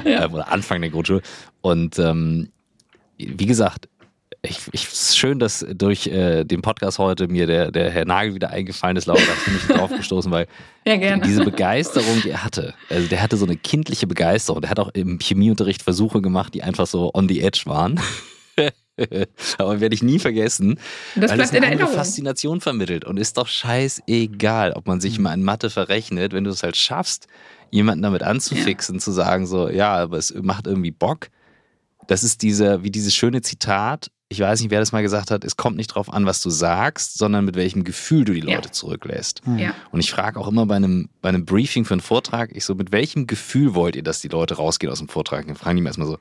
[SPEAKER 1] Ja. Äh, oder Anfang der Grundschule. Und ähm, wie gesagt, ich, ich, schön, dass durch äh, den Podcast heute mir der, der Herr Nagel wieder eingefallen ist. Laura, da du mich drauf gestoßen, weil ja, diese Begeisterung, die er hatte, also der hatte so eine kindliche Begeisterung. Der hat auch im Chemieunterricht Versuche gemacht, die einfach so on the edge waren. Aber werde ich nie vergessen.
[SPEAKER 3] Das weil bleibt
[SPEAKER 1] es
[SPEAKER 3] in Erinnerung.
[SPEAKER 1] Faszination vermittelt und ist doch scheißegal, ob man sich mhm. mal in Mathe verrechnet, wenn du es halt schaffst, jemanden damit anzufixen, ja. zu sagen so, ja, aber es macht irgendwie Bock. Das ist diese, wie dieses schöne Zitat, ich weiß nicht, wer das mal gesagt hat, es kommt nicht darauf an, was du sagst, sondern mit welchem Gefühl du die Leute ja. zurücklässt.
[SPEAKER 3] Mhm. Ja.
[SPEAKER 1] Und ich frage auch immer bei einem, bei einem Briefing für einen Vortrag, ich so, mit welchem Gefühl wollt ihr, dass die Leute rausgehen aus dem Vortrag? Dann fragen die mir erstmal so,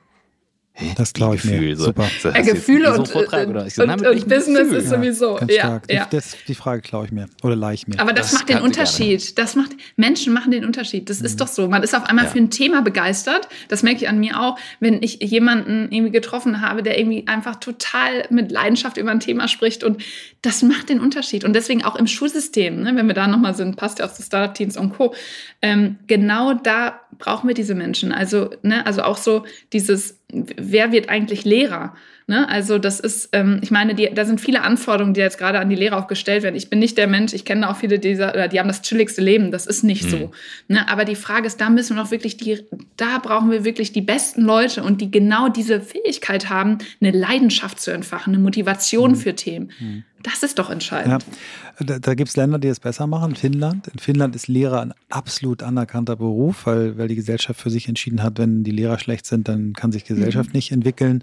[SPEAKER 2] das glaube ich Gefühl, mir.
[SPEAKER 1] So.
[SPEAKER 2] Super.
[SPEAKER 1] So,
[SPEAKER 3] ja, Gefühle und, so und, so, und, und Business Gefühl? ist sowieso. Ja, ja,
[SPEAKER 2] ja. Das, die Frage klaue ich mir oder leih ich mir.
[SPEAKER 3] Aber das, das macht den Unterschied. Das macht Menschen machen den Unterschied. Das mhm. ist doch so. Man ist auf einmal ja. für ein Thema begeistert. Das merke ich an mir auch, wenn ich jemanden irgendwie getroffen habe, der irgendwie einfach total mit Leidenschaft über ein Thema spricht und das macht den Unterschied. Und deswegen auch im Schulsystem, ne, wenn wir da nochmal sind, passt ja aus den Startup Teams und Co. Ähm, genau da brauchen wir diese Menschen. Also, ne, also auch so dieses, wer wird eigentlich Lehrer? Ne? Also das ist, ähm, ich meine, die, da sind viele Anforderungen, die jetzt gerade an die Lehrer auch gestellt werden. Ich bin nicht der Mensch, ich kenne auch viele dieser, oder die haben das chilligste Leben, das ist nicht mhm. so. Ne? Aber die Frage ist, da müssen wir noch wirklich die, da brauchen wir wirklich die besten Leute und die genau diese Fähigkeit haben, eine Leidenschaft zu entfachen, eine Motivation mhm. für Themen. Mhm. Das ist doch entscheidend.
[SPEAKER 2] Ja, da, da gibt es Länder, die es besser machen. Finnland. In Finnland ist Lehrer ein absolut anerkannter Beruf, weil, weil die Gesellschaft für sich entschieden hat, wenn die Lehrer schlecht sind, dann kann sich Gesellschaft mhm. nicht entwickeln.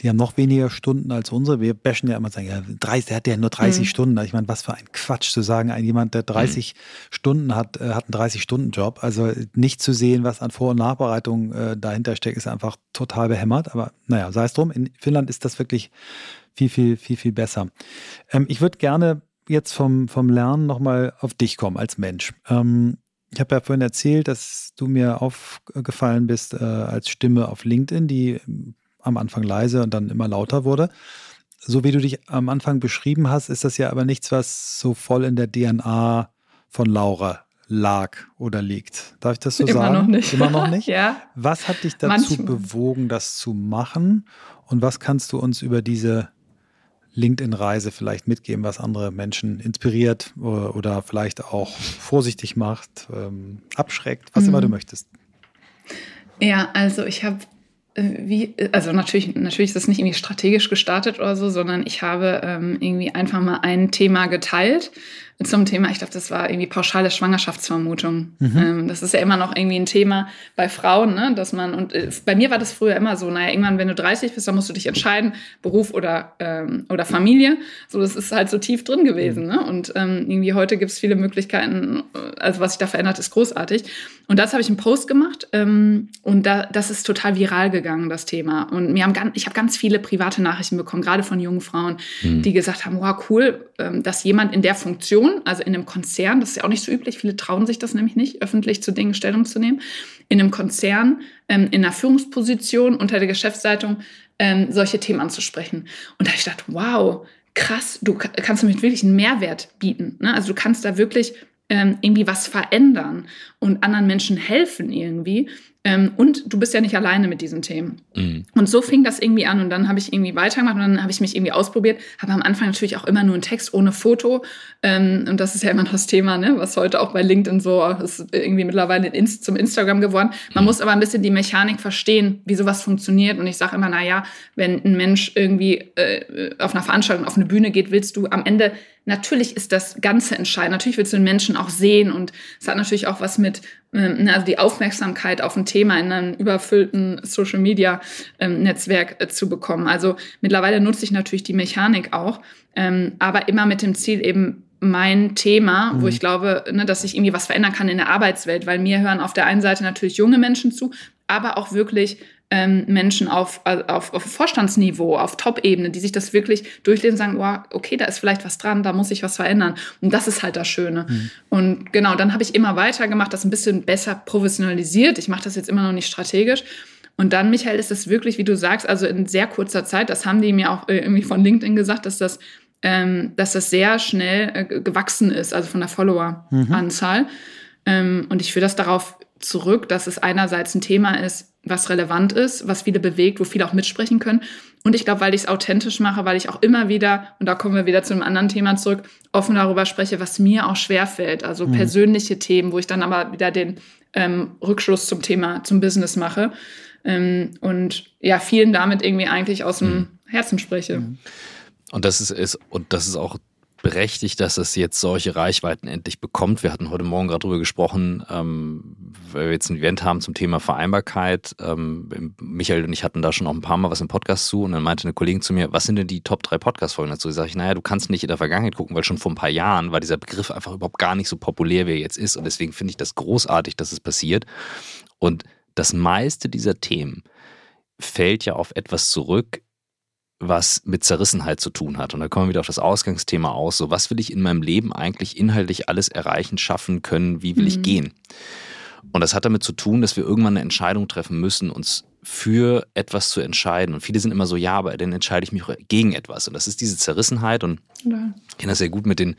[SPEAKER 2] Die haben noch weniger Stunden als unsere. Wir bashen ja immer sagen, ja, 30, der hat ja nur 30 mhm. Stunden. Ich meine, was für ein Quatsch zu sagen, ein jemand, der 30 mhm. Stunden hat, äh, hat einen 30-Stunden-Job. Also nicht zu sehen, was an Vor- und Nachbereitung äh, dahinter steckt, ist einfach total behämmert. Aber naja, sei es drum. In Finnland ist das wirklich viel, viel, viel, viel besser. Ähm, ich würde gerne jetzt vom, vom Lernen nochmal auf dich kommen als Mensch. Ähm, ich habe ja vorhin erzählt, dass du mir aufgefallen bist äh, als Stimme auf LinkedIn, die am Anfang leise und dann immer lauter wurde. So wie du dich am Anfang beschrieben hast, ist das ja aber nichts, was so voll in der DNA von Laura lag oder liegt. Darf ich das so
[SPEAKER 3] Immer
[SPEAKER 2] sagen?
[SPEAKER 3] Immer noch nicht.
[SPEAKER 2] Immer noch nicht?
[SPEAKER 3] ja.
[SPEAKER 2] Was hat dich dazu Manchmal. bewogen, das zu machen? Und was kannst du uns über diese LinkedIn-Reise vielleicht mitgeben, was andere Menschen inspiriert oder, oder vielleicht auch vorsichtig macht, ähm, abschreckt, was mhm. immer du möchtest?
[SPEAKER 3] Ja, also ich habe äh, wie, also natürlich, natürlich ist das nicht irgendwie strategisch gestartet oder so, sondern ich habe ähm, irgendwie einfach mal ein Thema geteilt zum Thema, ich glaube, das war irgendwie pauschale Schwangerschaftsvermutung. Mhm. Ähm, das ist ja immer noch irgendwie ein Thema bei Frauen, ne? dass man, und äh, bei mir war das früher immer so, naja, irgendwann, wenn du 30 bist, dann musst du dich entscheiden, Beruf oder, ähm, oder Familie. So, das ist halt so tief drin gewesen. Mhm. Ne? Und ähm, irgendwie heute gibt es viele Möglichkeiten, also was sich da verändert, ist großartig. Und das habe ich einen Post gemacht ähm, und da, das ist total viral gegangen, das Thema. Und mir haben ganz, ich habe ganz viele private Nachrichten bekommen, gerade von jungen Frauen, mhm. die gesagt haben, wow, cool, ähm, dass jemand in der Funktion Position, also in einem Konzern, das ist ja auch nicht so üblich, viele trauen sich das nämlich nicht, öffentlich zu Dingen Stellung zu nehmen, in einem Konzern, ähm, in einer Führungsposition unter der Geschäftsleitung ähm, solche Themen anzusprechen. Und da habe ich gedacht, wow, krass, du kannst damit wirklich einen Mehrwert bieten. Ne? Also du kannst da wirklich ähm, irgendwie was verändern und anderen Menschen helfen irgendwie. Ähm, und du bist ja nicht alleine mit diesen Themen. Mhm. Und so fing das irgendwie an und dann habe ich irgendwie weitergemacht und dann habe ich mich irgendwie ausprobiert. Habe am Anfang natürlich auch immer nur einen Text ohne Foto. Ähm, und das ist ja immer das Thema, ne? was heute auch bei LinkedIn so ist irgendwie mittlerweile ins, zum Instagram geworden. Man mhm. muss aber ein bisschen die Mechanik verstehen, wie sowas funktioniert. Und ich sage immer, na ja, wenn ein Mensch irgendwie äh, auf einer Veranstaltung auf eine Bühne geht, willst du am Ende natürlich ist das Ganze entscheidend. Natürlich willst du den Menschen auch sehen und es hat natürlich auch was mit, ähm, ne, also die Aufmerksamkeit auf ein Thema in einem überfüllten Social Media ähm, Netzwerk äh, zu bekommen. Also mittlerweile nutze ich natürlich die Mechanik auch, ähm, aber immer mit dem Ziel eben mein Thema, mhm. wo ich glaube, ne, dass ich irgendwie was verändern kann in der Arbeitswelt, weil mir hören auf der einen Seite natürlich junge Menschen zu, aber auch wirklich ähm, Menschen auf, auf, auf Vorstandsniveau, auf Top-Ebene, die sich das wirklich durchlesen und sagen, wow, okay, da ist vielleicht was dran, da muss ich was verändern. Und das ist halt das Schöne. Mhm. Und genau, dann habe ich immer weitergemacht, das ein bisschen besser professionalisiert. Ich mache das jetzt immer noch nicht strategisch. Und dann, Michael, ist es wirklich, wie du sagst, also in sehr kurzer Zeit, das haben die mir auch äh, irgendwie von LinkedIn gesagt, dass das, ähm, dass das sehr schnell äh, gewachsen ist, also von der Follower-Anzahl. Mhm. Ähm, und ich führe das darauf zurück, dass es einerseits ein Thema ist, was relevant ist, was viele bewegt, wo viele auch mitsprechen können. Und ich glaube, weil ich es authentisch mache, weil ich auch immer wieder, und da kommen wir wieder zu einem anderen Thema zurück, offen darüber spreche, was mir auch schwerfällt. Also mhm. persönliche Themen, wo ich dann aber wieder den ähm, Rückschluss zum Thema, zum Business mache. Ähm, und ja, vielen damit irgendwie eigentlich aus dem mhm. Herzen spreche. Mhm.
[SPEAKER 1] Und das ist, ist, und das ist auch berechtigt, dass es jetzt solche Reichweiten endlich bekommt. Wir hatten heute Morgen gerade darüber gesprochen, ähm, weil wir jetzt ein Event haben zum Thema Vereinbarkeit. Ähm, Michael und ich hatten da schon auch ein paar Mal was im Podcast zu und dann meinte eine Kollegin zu mir, was sind denn die Top 3 Podcast-Folgen dazu? Sag ich, naja, du kannst nicht in der Vergangenheit gucken, weil schon vor ein paar Jahren war dieser Begriff einfach überhaupt gar nicht so populär, wie er jetzt ist und deswegen finde ich das großartig, dass es passiert. Und das meiste dieser Themen fällt ja auf etwas zurück, was mit Zerrissenheit zu tun hat. Und da kommen wir wieder auf das Ausgangsthema aus. So, was will ich in meinem Leben eigentlich inhaltlich alles erreichen, schaffen können? Wie will mhm. ich gehen? Und das hat damit zu tun, dass wir irgendwann eine Entscheidung treffen müssen, uns für etwas zu entscheiden. Und viele sind immer so, ja, aber dann entscheide ich mich gegen etwas. Und das ist diese Zerrissenheit. Und ja. ich kenne das sehr gut mit, den,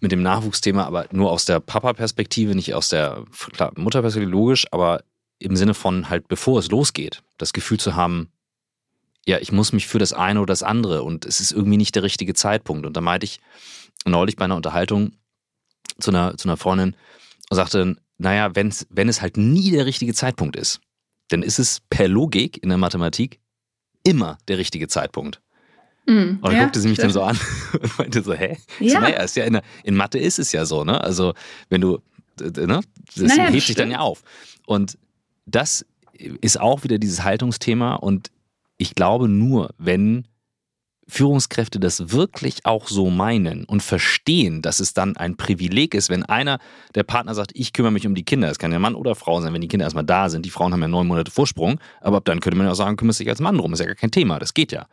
[SPEAKER 1] mit dem Nachwuchsthema, aber nur aus der Papa-Perspektive, nicht aus der klar, Mutterperspektive, logisch, aber im Sinne von halt, bevor es losgeht, das Gefühl zu haben, ja, ich muss mich für das eine oder das andere und es ist irgendwie nicht der richtige Zeitpunkt. Und da meinte ich neulich bei einer Unterhaltung zu einer, zu einer Freundin und sagte, naja, wenn's, wenn es halt nie der richtige Zeitpunkt ist, dann ist es per Logik in der Mathematik immer der richtige Zeitpunkt. Mm, und dann ja, guckte sie mich stimmt. dann so an und meinte so, hä? Ja. So, naja, ist ja in, der, in Mathe ist es ja so, ne? Also wenn du, ne? Das naja, hebt sich dann ja auf. Und das ist auch wieder dieses Haltungsthema und ich glaube nur, wenn Führungskräfte das wirklich auch so meinen und verstehen, dass es dann ein Privileg ist, wenn einer der Partner sagt, ich kümmere mich um die Kinder, es kann ja Mann oder Frau sein, wenn die Kinder erstmal da sind, die Frauen haben ja neun Monate Vorsprung, aber ab dann könnte man ja auch sagen, kümmerst dich als Mann drum, ist ja gar kein Thema, das geht ja.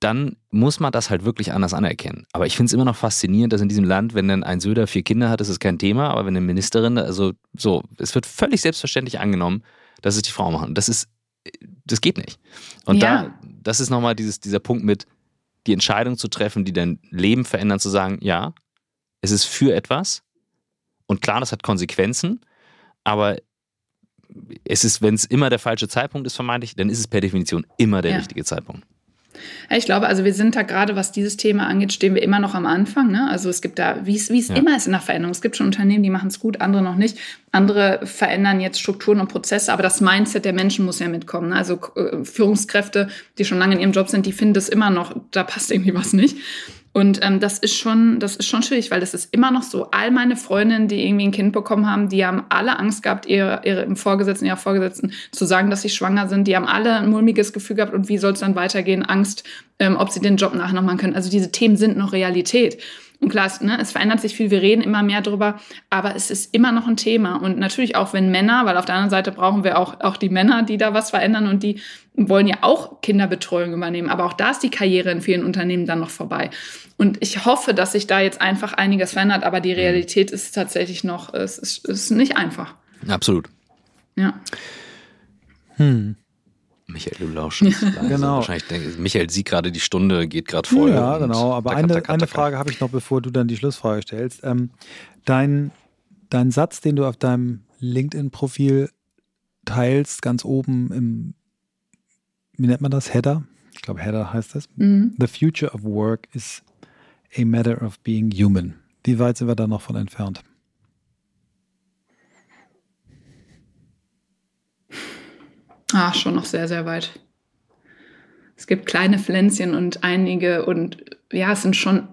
[SPEAKER 1] Dann muss man das halt wirklich anders anerkennen. Aber ich finde es immer noch faszinierend, dass in diesem Land, wenn dann ein Söder vier Kinder hat, ist es kein Thema, aber wenn eine Ministerin, also so, es wird völlig selbstverständlich angenommen, dass es die Frau machen. Das ist das geht nicht. Und ja. da, das ist nochmal dieses, dieser Punkt mit, die Entscheidung zu treffen, die dein Leben verändern, zu sagen, ja, es ist für etwas. Und klar, das hat Konsequenzen, aber es ist, wenn es immer der falsche Zeitpunkt ist, vermeintlich, dann ist es per Definition immer der ja. richtige Zeitpunkt.
[SPEAKER 3] Ich glaube, also wir sind da gerade, was dieses Thema angeht, stehen wir immer noch am Anfang. Ne? Also es gibt da, wie es ja. immer ist in der Veränderung. Es gibt schon Unternehmen, die machen es gut, andere noch nicht. Andere verändern jetzt Strukturen und Prozesse, aber das Mindset der Menschen muss ja mitkommen. Ne? Also äh, Führungskräfte, die schon lange in ihrem Job sind, die finden das immer noch, da passt irgendwie was nicht. Und ähm, das ist schon, das ist schon schwierig, weil das ist immer noch so. All meine Freundinnen, die irgendwie ein Kind bekommen haben, die haben alle Angst gehabt, ihre, ihre im Vorgesetzten, ihrer Vorgesetzten zu sagen, dass sie schwanger sind. Die haben alle ein mulmiges Gefühl gehabt und wie soll es dann weitergehen? Angst, ähm, ob sie den Job nachher noch machen können. Also diese Themen sind noch Realität. Und klar, es, ne, es verändert sich viel, wir reden immer mehr drüber, aber es ist immer noch ein Thema. Und natürlich auch, wenn Männer, weil auf der anderen Seite brauchen wir auch, auch die Männer, die da was verändern und die wollen ja auch Kinderbetreuung übernehmen. Aber auch da ist die Karriere in vielen Unternehmen dann noch vorbei. Und ich hoffe, dass sich da jetzt einfach einiges verändert, aber die mhm. Realität ist tatsächlich noch, es ist, ist nicht einfach.
[SPEAKER 1] Absolut.
[SPEAKER 3] Ja.
[SPEAKER 1] Hm. Michael, du lauschst. genau. Wahrscheinlich denke, Michael sieht gerade, die Stunde geht gerade voll.
[SPEAKER 2] Ja, genau. Aber eine, taka, taka. eine Frage habe ich noch, bevor du dann die Schlussfrage stellst. Ähm, dein, dein Satz, den du auf deinem LinkedIn-Profil teilst, ganz oben im, wie nennt man das? Header? Ich glaube, Header heißt das. Mhm. The future of work is a matter of being human. Wie weit sind wir da noch von entfernt?
[SPEAKER 3] Ah, schon noch sehr, sehr weit. Es gibt kleine Pflänzchen und einige und ja, es sind schon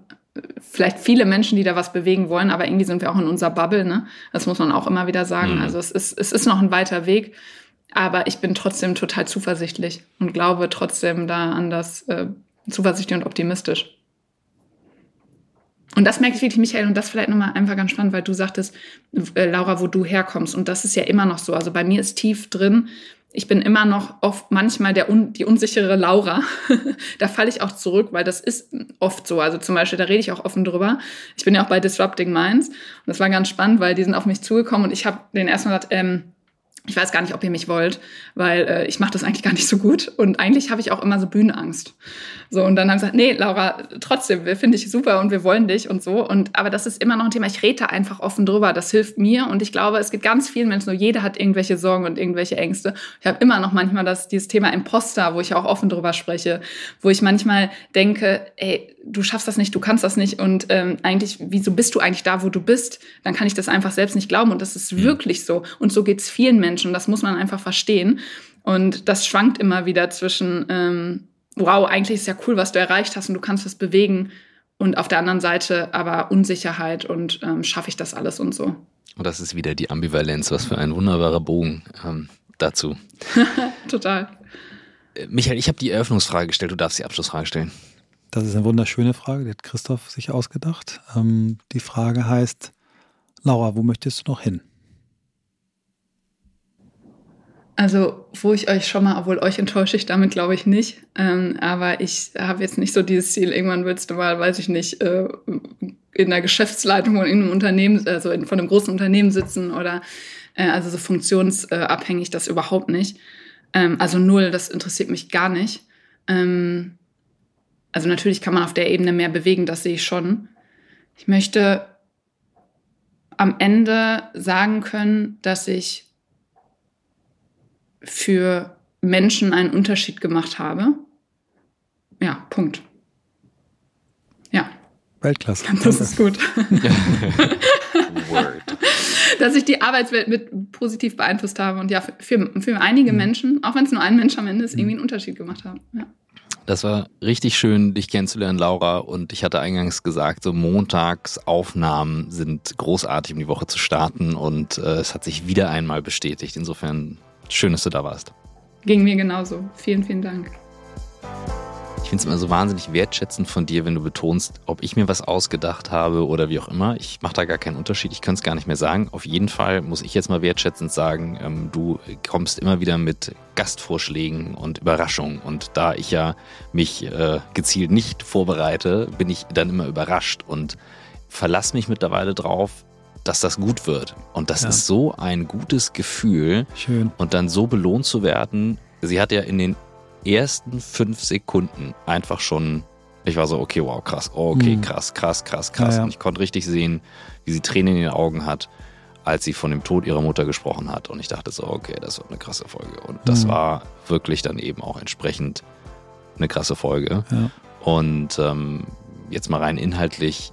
[SPEAKER 3] vielleicht viele Menschen, die da was bewegen wollen, aber irgendwie sind wir auch in unserer Bubble, ne? Das muss man auch immer wieder sagen. Mhm. Also es ist, es ist noch ein weiter Weg, aber ich bin trotzdem total zuversichtlich und glaube trotzdem da an das äh, zuversichtlich und optimistisch. Und das merke ich wirklich, Michael, und das vielleicht nochmal einfach ganz spannend, weil du sagtest, äh, Laura, wo du herkommst. Und das ist ja immer noch so. Also bei mir ist tief drin, ich bin immer noch oft manchmal der un, die unsichere Laura. da falle ich auch zurück, weil das ist oft so. Also zum Beispiel, da rede ich auch offen drüber. Ich bin ja auch bei Disrupting Minds. Und das war ganz spannend, weil die sind auf mich zugekommen und ich habe den erstmal gesagt, ähm, ich weiß gar nicht, ob ihr mich wollt, weil äh, ich mache das eigentlich gar nicht so gut. Und eigentlich habe ich auch immer so Bühnenangst. So, und dann haben sie gesagt, nee, Laura, trotzdem, wir finden dich super und wir wollen dich und so. Und aber das ist immer noch ein Thema. Ich rede da einfach offen drüber. Das hilft mir. Und ich glaube, es gibt ganz vielen Menschen, nur jeder hat irgendwelche Sorgen und irgendwelche Ängste. Ich habe immer noch manchmal das, dieses Thema Imposter, wo ich auch offen drüber spreche, wo ich manchmal denke, ey, du schaffst das nicht, du kannst das nicht und ähm, eigentlich, wieso bist du eigentlich da, wo du bist? Dann kann ich das einfach selbst nicht glauben und das ist mhm. wirklich so. Und so geht's vielen Menschen, das muss man einfach verstehen. Und das schwankt immer wieder zwischen, ähm, wow, eigentlich ist ja cool, was du erreicht hast und du kannst was bewegen. Und auf der anderen Seite aber Unsicherheit und ähm, schaffe ich das alles und so.
[SPEAKER 1] Und das ist wieder die Ambivalenz, was für ein wunderbarer Bogen ähm, dazu.
[SPEAKER 3] Total.
[SPEAKER 1] Äh, Michael, ich habe die Eröffnungsfrage gestellt, du darfst die Abschlussfrage stellen.
[SPEAKER 2] Das ist eine wunderschöne Frage, die hat Christoph sich ausgedacht. Ähm, die Frage heißt, Laura, wo möchtest du noch hin?
[SPEAKER 3] Also, wo ich euch schon mal, obwohl euch enttäusche ich damit, glaube ich nicht. Ähm, aber ich habe jetzt nicht so dieses Ziel, irgendwann willst du mal, weiß ich nicht, äh, in der Geschäftsleitung von einem Unternehmen, also in, von einem großen Unternehmen sitzen oder äh, also so funktionsabhängig, das überhaupt nicht. Ähm, also null, das interessiert mich gar nicht. Ähm, also natürlich kann man auf der Ebene mehr bewegen, das sehe ich schon. Ich möchte am Ende sagen können, dass ich für Menschen einen Unterschied gemacht habe. Ja, Punkt. Ja.
[SPEAKER 2] Weltklasse.
[SPEAKER 3] Das ist gut. Word. Dass ich die Arbeitswelt mit positiv beeinflusst habe und ja, für, für einige mhm. Menschen, auch wenn es nur ein Mensch am Ende ist, irgendwie einen Unterschied gemacht habe. Ja.
[SPEAKER 1] Das war richtig schön, dich kennenzulernen, Laura. Und ich hatte eingangs gesagt, so Montagsaufnahmen sind großartig, um die Woche zu starten. Und äh, es hat sich wieder einmal bestätigt. Insofern schön, dass du da warst.
[SPEAKER 3] Ging mir genauso. Vielen, vielen Dank.
[SPEAKER 1] Ich finde es immer so wahnsinnig wertschätzend von dir, wenn du betonst, ob ich mir was ausgedacht habe oder wie auch immer. Ich mache da gar keinen Unterschied. Ich könnte es gar nicht mehr sagen. Auf jeden Fall muss ich jetzt mal wertschätzend sagen, ähm, du kommst immer wieder mit Gastvorschlägen und Überraschungen. Und da ich ja mich äh, gezielt nicht vorbereite, bin ich dann immer überrascht und verlass mich mittlerweile drauf, dass das gut wird. Und das ja. ist so ein gutes Gefühl.
[SPEAKER 2] Schön.
[SPEAKER 1] Und dann so belohnt zu werden. Sie hat ja in den ersten fünf Sekunden einfach schon, ich war so, okay, wow, krass, okay, mhm. krass, krass, krass, krass. Ja, ja. Und ich konnte richtig sehen, wie sie Tränen in den Augen hat, als sie von dem Tod ihrer Mutter gesprochen hat. Und ich dachte so, okay, das wird eine krasse Folge. Und das mhm. war wirklich dann eben auch entsprechend eine krasse Folge. Ja. Und ähm, jetzt mal rein inhaltlich,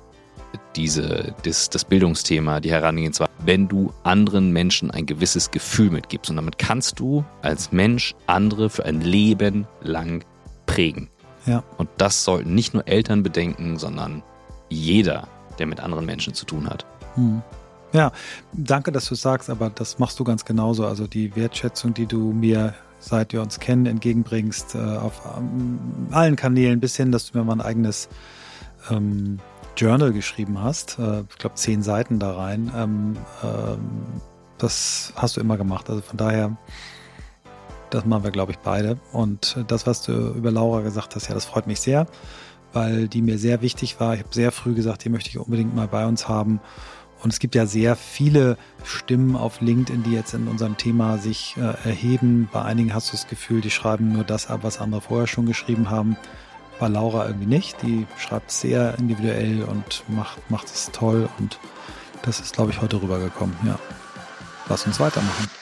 [SPEAKER 1] diese, das, das Bildungsthema, die Herangehensweise, wenn du anderen Menschen ein gewisses Gefühl mitgibst. Und damit kannst du als Mensch andere für ein Leben lang prägen.
[SPEAKER 2] Ja.
[SPEAKER 1] Und das sollten nicht nur Eltern bedenken, sondern jeder, der mit anderen Menschen zu tun hat.
[SPEAKER 2] Hm. Ja, danke, dass du sagst, aber das machst du ganz genauso. Also die Wertschätzung, die du mir seit wir uns kennen, entgegenbringst, äh, auf ähm, allen Kanälen bis hin, dass du mir mein eigenes ähm, Journal geschrieben hast. Äh, ich glaube, zehn Seiten da rein. Ähm, ähm, das hast du immer gemacht. Also von daher, das machen wir, glaube ich, beide. Und das, was du über Laura gesagt hast, ja, das freut mich sehr, weil die mir sehr wichtig war. Ich habe sehr früh gesagt, die möchte ich unbedingt mal bei uns haben. Und es gibt ja sehr viele Stimmen auf LinkedIn, die jetzt in unserem Thema sich äh, erheben. Bei einigen hast du das Gefühl, die schreiben nur das ab, was andere vorher schon geschrieben haben. Bei Laura irgendwie nicht. Die schreibt sehr individuell und macht, macht es toll. Und das ist, glaube ich, heute rübergekommen. Ja. Lass uns weitermachen.